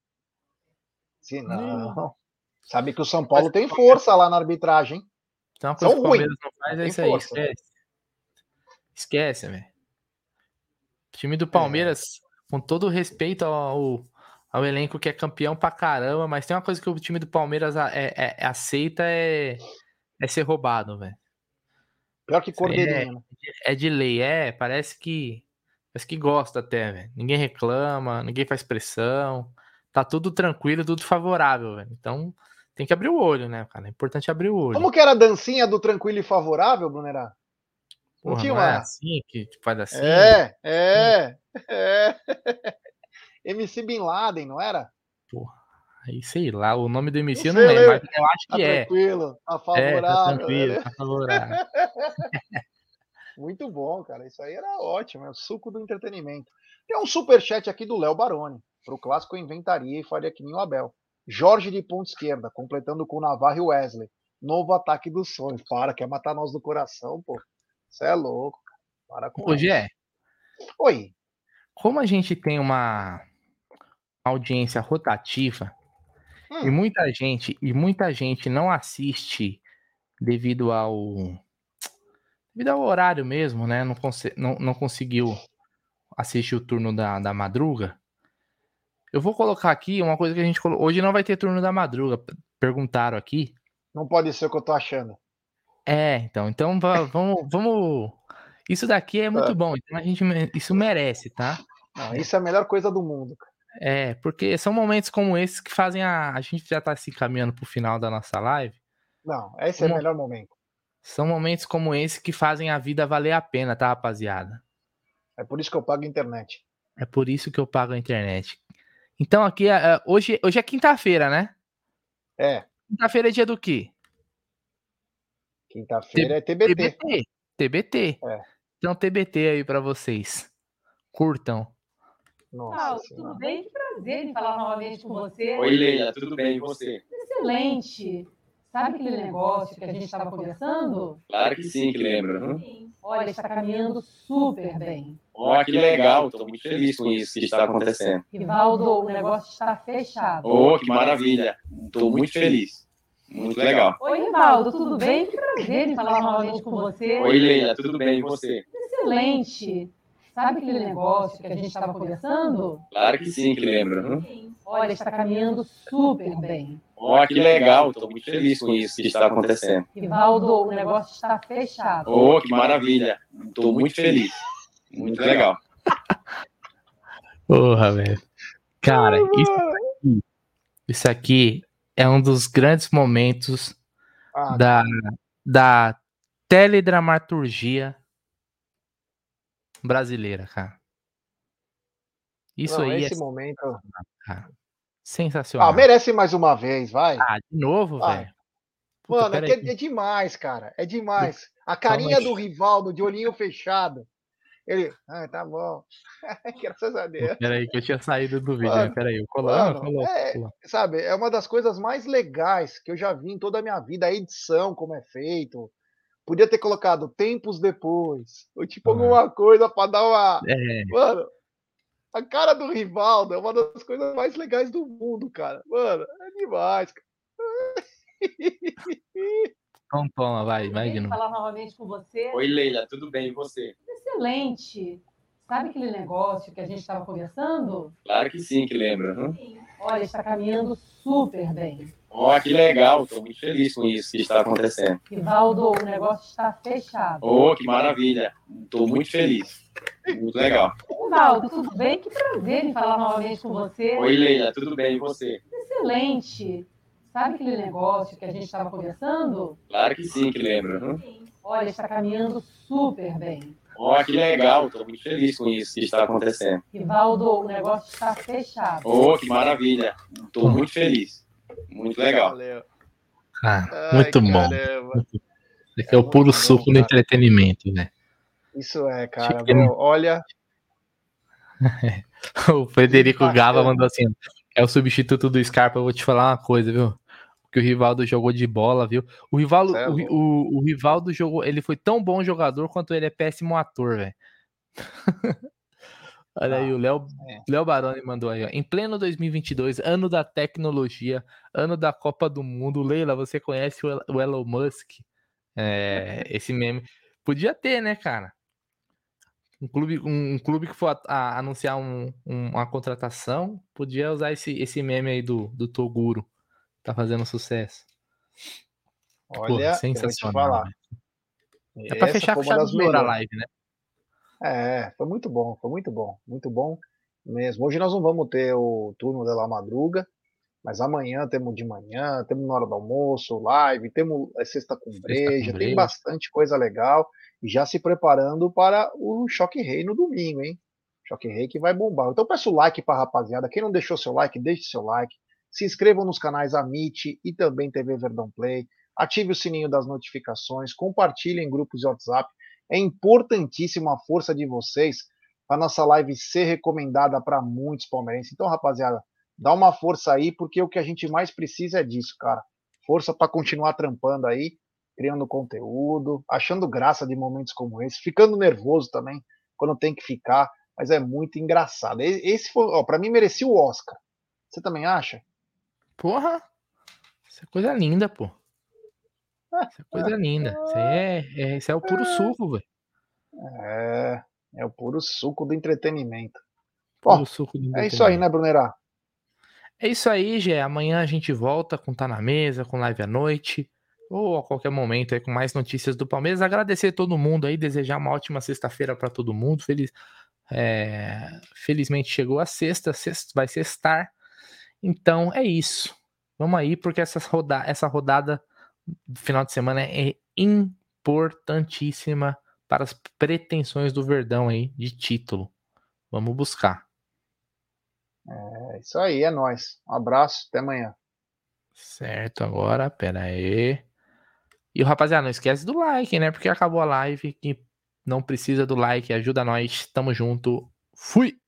Se não, sabe que o São Paulo tem força lá na arbitragem. Então, São ruins. Não faz, é isso aí, esquece. Esquece, velho. Time do Palmeiras, é. com todo respeito ao, ao elenco que é campeão pra caramba, mas tem uma coisa que o time do Palmeiras é, é, é aceita é, é ser roubado, velho. Pior que cordeirinho, é, é de lei, é, parece que parece que gosta até, velho. Ninguém reclama, ninguém faz pressão, tá tudo tranquilo, tudo favorável, velho. Então tem que abrir o olho, né, cara? É importante abrir o olho. Como que era a dancinha do tranquilo e favorável, Brunerá? Porra, não, não é assim que faz assim? É, é, é. MC Bin Laden, não era? Porra, aí sei lá, o nome do MC não eu não lembro, mas eu acho que tá é. Tranquilo, tá favorável. É, tá tranquilo, tá favorável. Muito bom, cara. Isso aí era ótimo, é o suco do entretenimento. Tem um super chat aqui do Léo Baroni, para o clássico Inventaria e Faria que nem o Abel. Jorge de ponta esquerda, completando com Navarro e Wesley. Novo ataque dos sonhos. Para, quer matar nós do coração, pô. Você é louco, cara. Para com Hoje é. Oi. Como a gente tem uma audiência rotativa hum. e muita gente e muita gente não assiste devido ao devido ao horário mesmo, né? Não, não, não conseguiu assistir o turno da, da madruga. Eu vou colocar aqui uma coisa que a gente colocou. Hoje não vai ter turno da madruga. Perguntaram aqui. Não pode ser o que eu tô achando. É, então, então vamos, vamos. Isso daqui é muito é. bom, então a gente isso merece, tá? Não, isso é a melhor coisa do mundo. É, porque são momentos como esses que fazem a. A gente já tá se caminhando pro final da nossa live. Não, esse é o melhor momento. São momentos como esse que fazem a vida valer a pena, tá, rapaziada? É por isso que eu pago a internet. É por isso que eu pago a internet. Então aqui, é, é, hoje, hoje é quinta-feira, né? É. Quinta-feira é dia do quê? Quinta-feira é TBT. TBT. TBT. É. Então, TBT aí para vocês. Curtam. Nossa, tudo bem? Que prazer em falar novamente com você. Oi, Leila, tudo bem? E você? Excelente. Sabe aquele negócio que a gente estava conversando? Claro que sim, que lembra. Né? Olha, está caminhando super bem. Ó, oh, que legal. Estou muito feliz com isso que está acontecendo. Rivaldo, o negócio está fechado. Oh, que maravilha. Estou muito feliz. Muito legal. Oi, Rivaldo, tudo bem? Que prazer em falar novamente com você. Oi, Leila, tudo bem? E você? Excelente. Sabe aquele negócio que a gente estava conversando? Claro que sim, que lembra. Né? Olha, está caminhando super bem. Ó, oh, que legal. Estou muito feliz com isso que está acontecendo. Rivaldo, o negócio está fechado. Oh, que maravilha. Estou muito feliz. Muito legal. Porra, velho. Cara, isso aqui, isso aqui é um dos grandes momentos ah, da, da teledramaturgia brasileira, cara. Isso Não, aí esse é momento cara. sensacional. Ah, merece mais uma vez, vai. Ah, de novo, ah. velho. Mano, é, é, demais, cara. É demais. A carinha do Rivaldo de olhinho fechado. Ele, ah, tá bom. Graças a Deus. Peraí, que eu tinha saído do vídeo. Mano, Peraí, colando, colou, é, Sabe, é uma das coisas mais legais que eu já vi em toda a minha vida. A edição, como é feito. Podia ter colocado tempos depois. Ou tipo ah. alguma coisa pra dar uma. É. Mano, a cara do Rivaldo é uma das coisas mais legais do mundo, cara. Mano, é demais, cara. Então toma, vai, vai de novo. falar novamente com você. Oi, Leila, tudo bem? E você? Excelente. Sabe aquele negócio que a gente estava conversando? Claro que sim, que lembra. Uhum. Olha, está caminhando super bem. Ó, oh, que legal. Estou muito feliz com isso que está acontecendo. Rivaldo, o negócio está fechado. Oh, que maravilha. Estou muito feliz. Muito legal. Rivaldo, tudo bem? Que prazer em falar novamente com você. Oi, Leila, tudo bem? E você? Excelente. Sabe aquele negócio que a gente estava conversando? Claro que sim, que lembro. Uhum. Olha, está caminhando super bem. Ó, oh, que legal, estou muito feliz com isso que está acontecendo. Rivaldo, o negócio está fechado. Oh, que maravilha. Estou muito feliz. Muito legal. Valeu. Ah, muito Ai, bom. Esse é, é o puro suco do entretenimento, né? Isso é, cara. Bom, olha. o Frederico Gava mandou assim: é o substituto do Scarpa. Eu vou te falar uma coisa, viu? que o Rivaldo jogou de bola, viu? O Rivaldo, é o, o, o, Rivaldo jogou, ele foi tão bom jogador quanto ele é péssimo ator, velho. Olha ah, aí, o Léo é. Léo Baroni mandou aí, ó. Em pleno 2022, ano da tecnologia, ano da Copa do Mundo. Leila, você conhece o Elon Musk? É, esse meme. Podia ter, né, cara? Um clube, um, um clube que for a, a anunciar um, uma contratação, podia usar esse, esse meme aí do, do Toguro. Tá fazendo sucesso. Olha, Pô, sensacional. É pra fechar com chave de a live, né? É, foi muito bom, foi muito bom, muito bom mesmo. Hoje nós não vamos ter o turno da Madruga, mas amanhã temos de manhã, temos na hora do almoço, live, temos é, sexta com breja, tem bastante coisa legal. E já se preparando para o Choque Rei no domingo, hein? Choque Rei que vai bombar. Então peço like para rapaziada. Quem não deixou seu like, deixe seu like. Se inscrevam nos canais Amit e também TV Verdão Play. Ative o sininho das notificações, compartilhem em grupos de WhatsApp. É importantíssima a força de vocês para nossa live ser recomendada para muitos palmeirenses. Então, rapaziada, dá uma força aí, porque o que a gente mais precisa é disso, cara. Força para continuar trampando aí, criando conteúdo, achando graça de momentos como esse, ficando nervoso também quando tem que ficar, mas é muito engraçado. Esse foi, ó, para mim merecia o Oscar. Você também acha? Porra! É coisa linda, pô. É coisa linda. Isso é, é, isso é o puro suco, velho. É, é o puro suco do entretenimento. Puro suco do entretenimento. É isso aí, né, Brunerá? É isso aí, Gé. Amanhã a gente volta com Tá na Mesa, com live à noite, ou a qualquer momento aí com mais notícias do Palmeiras. Agradecer a todo mundo aí, desejar uma ótima sexta-feira para todo mundo. Feliz, é, felizmente chegou a sexta, sexta vai sextar. Então é isso. Vamos aí, porque essa, roda essa rodada do final de semana é importantíssima para as pretensões do Verdão aí de título. Vamos buscar. É isso aí, é nós. Um abraço, até amanhã. Certo, agora, pera aí. E rapaziada, não esquece do like, né? Porque acabou a live, que não precisa do like, ajuda nós. Tamo junto. Fui!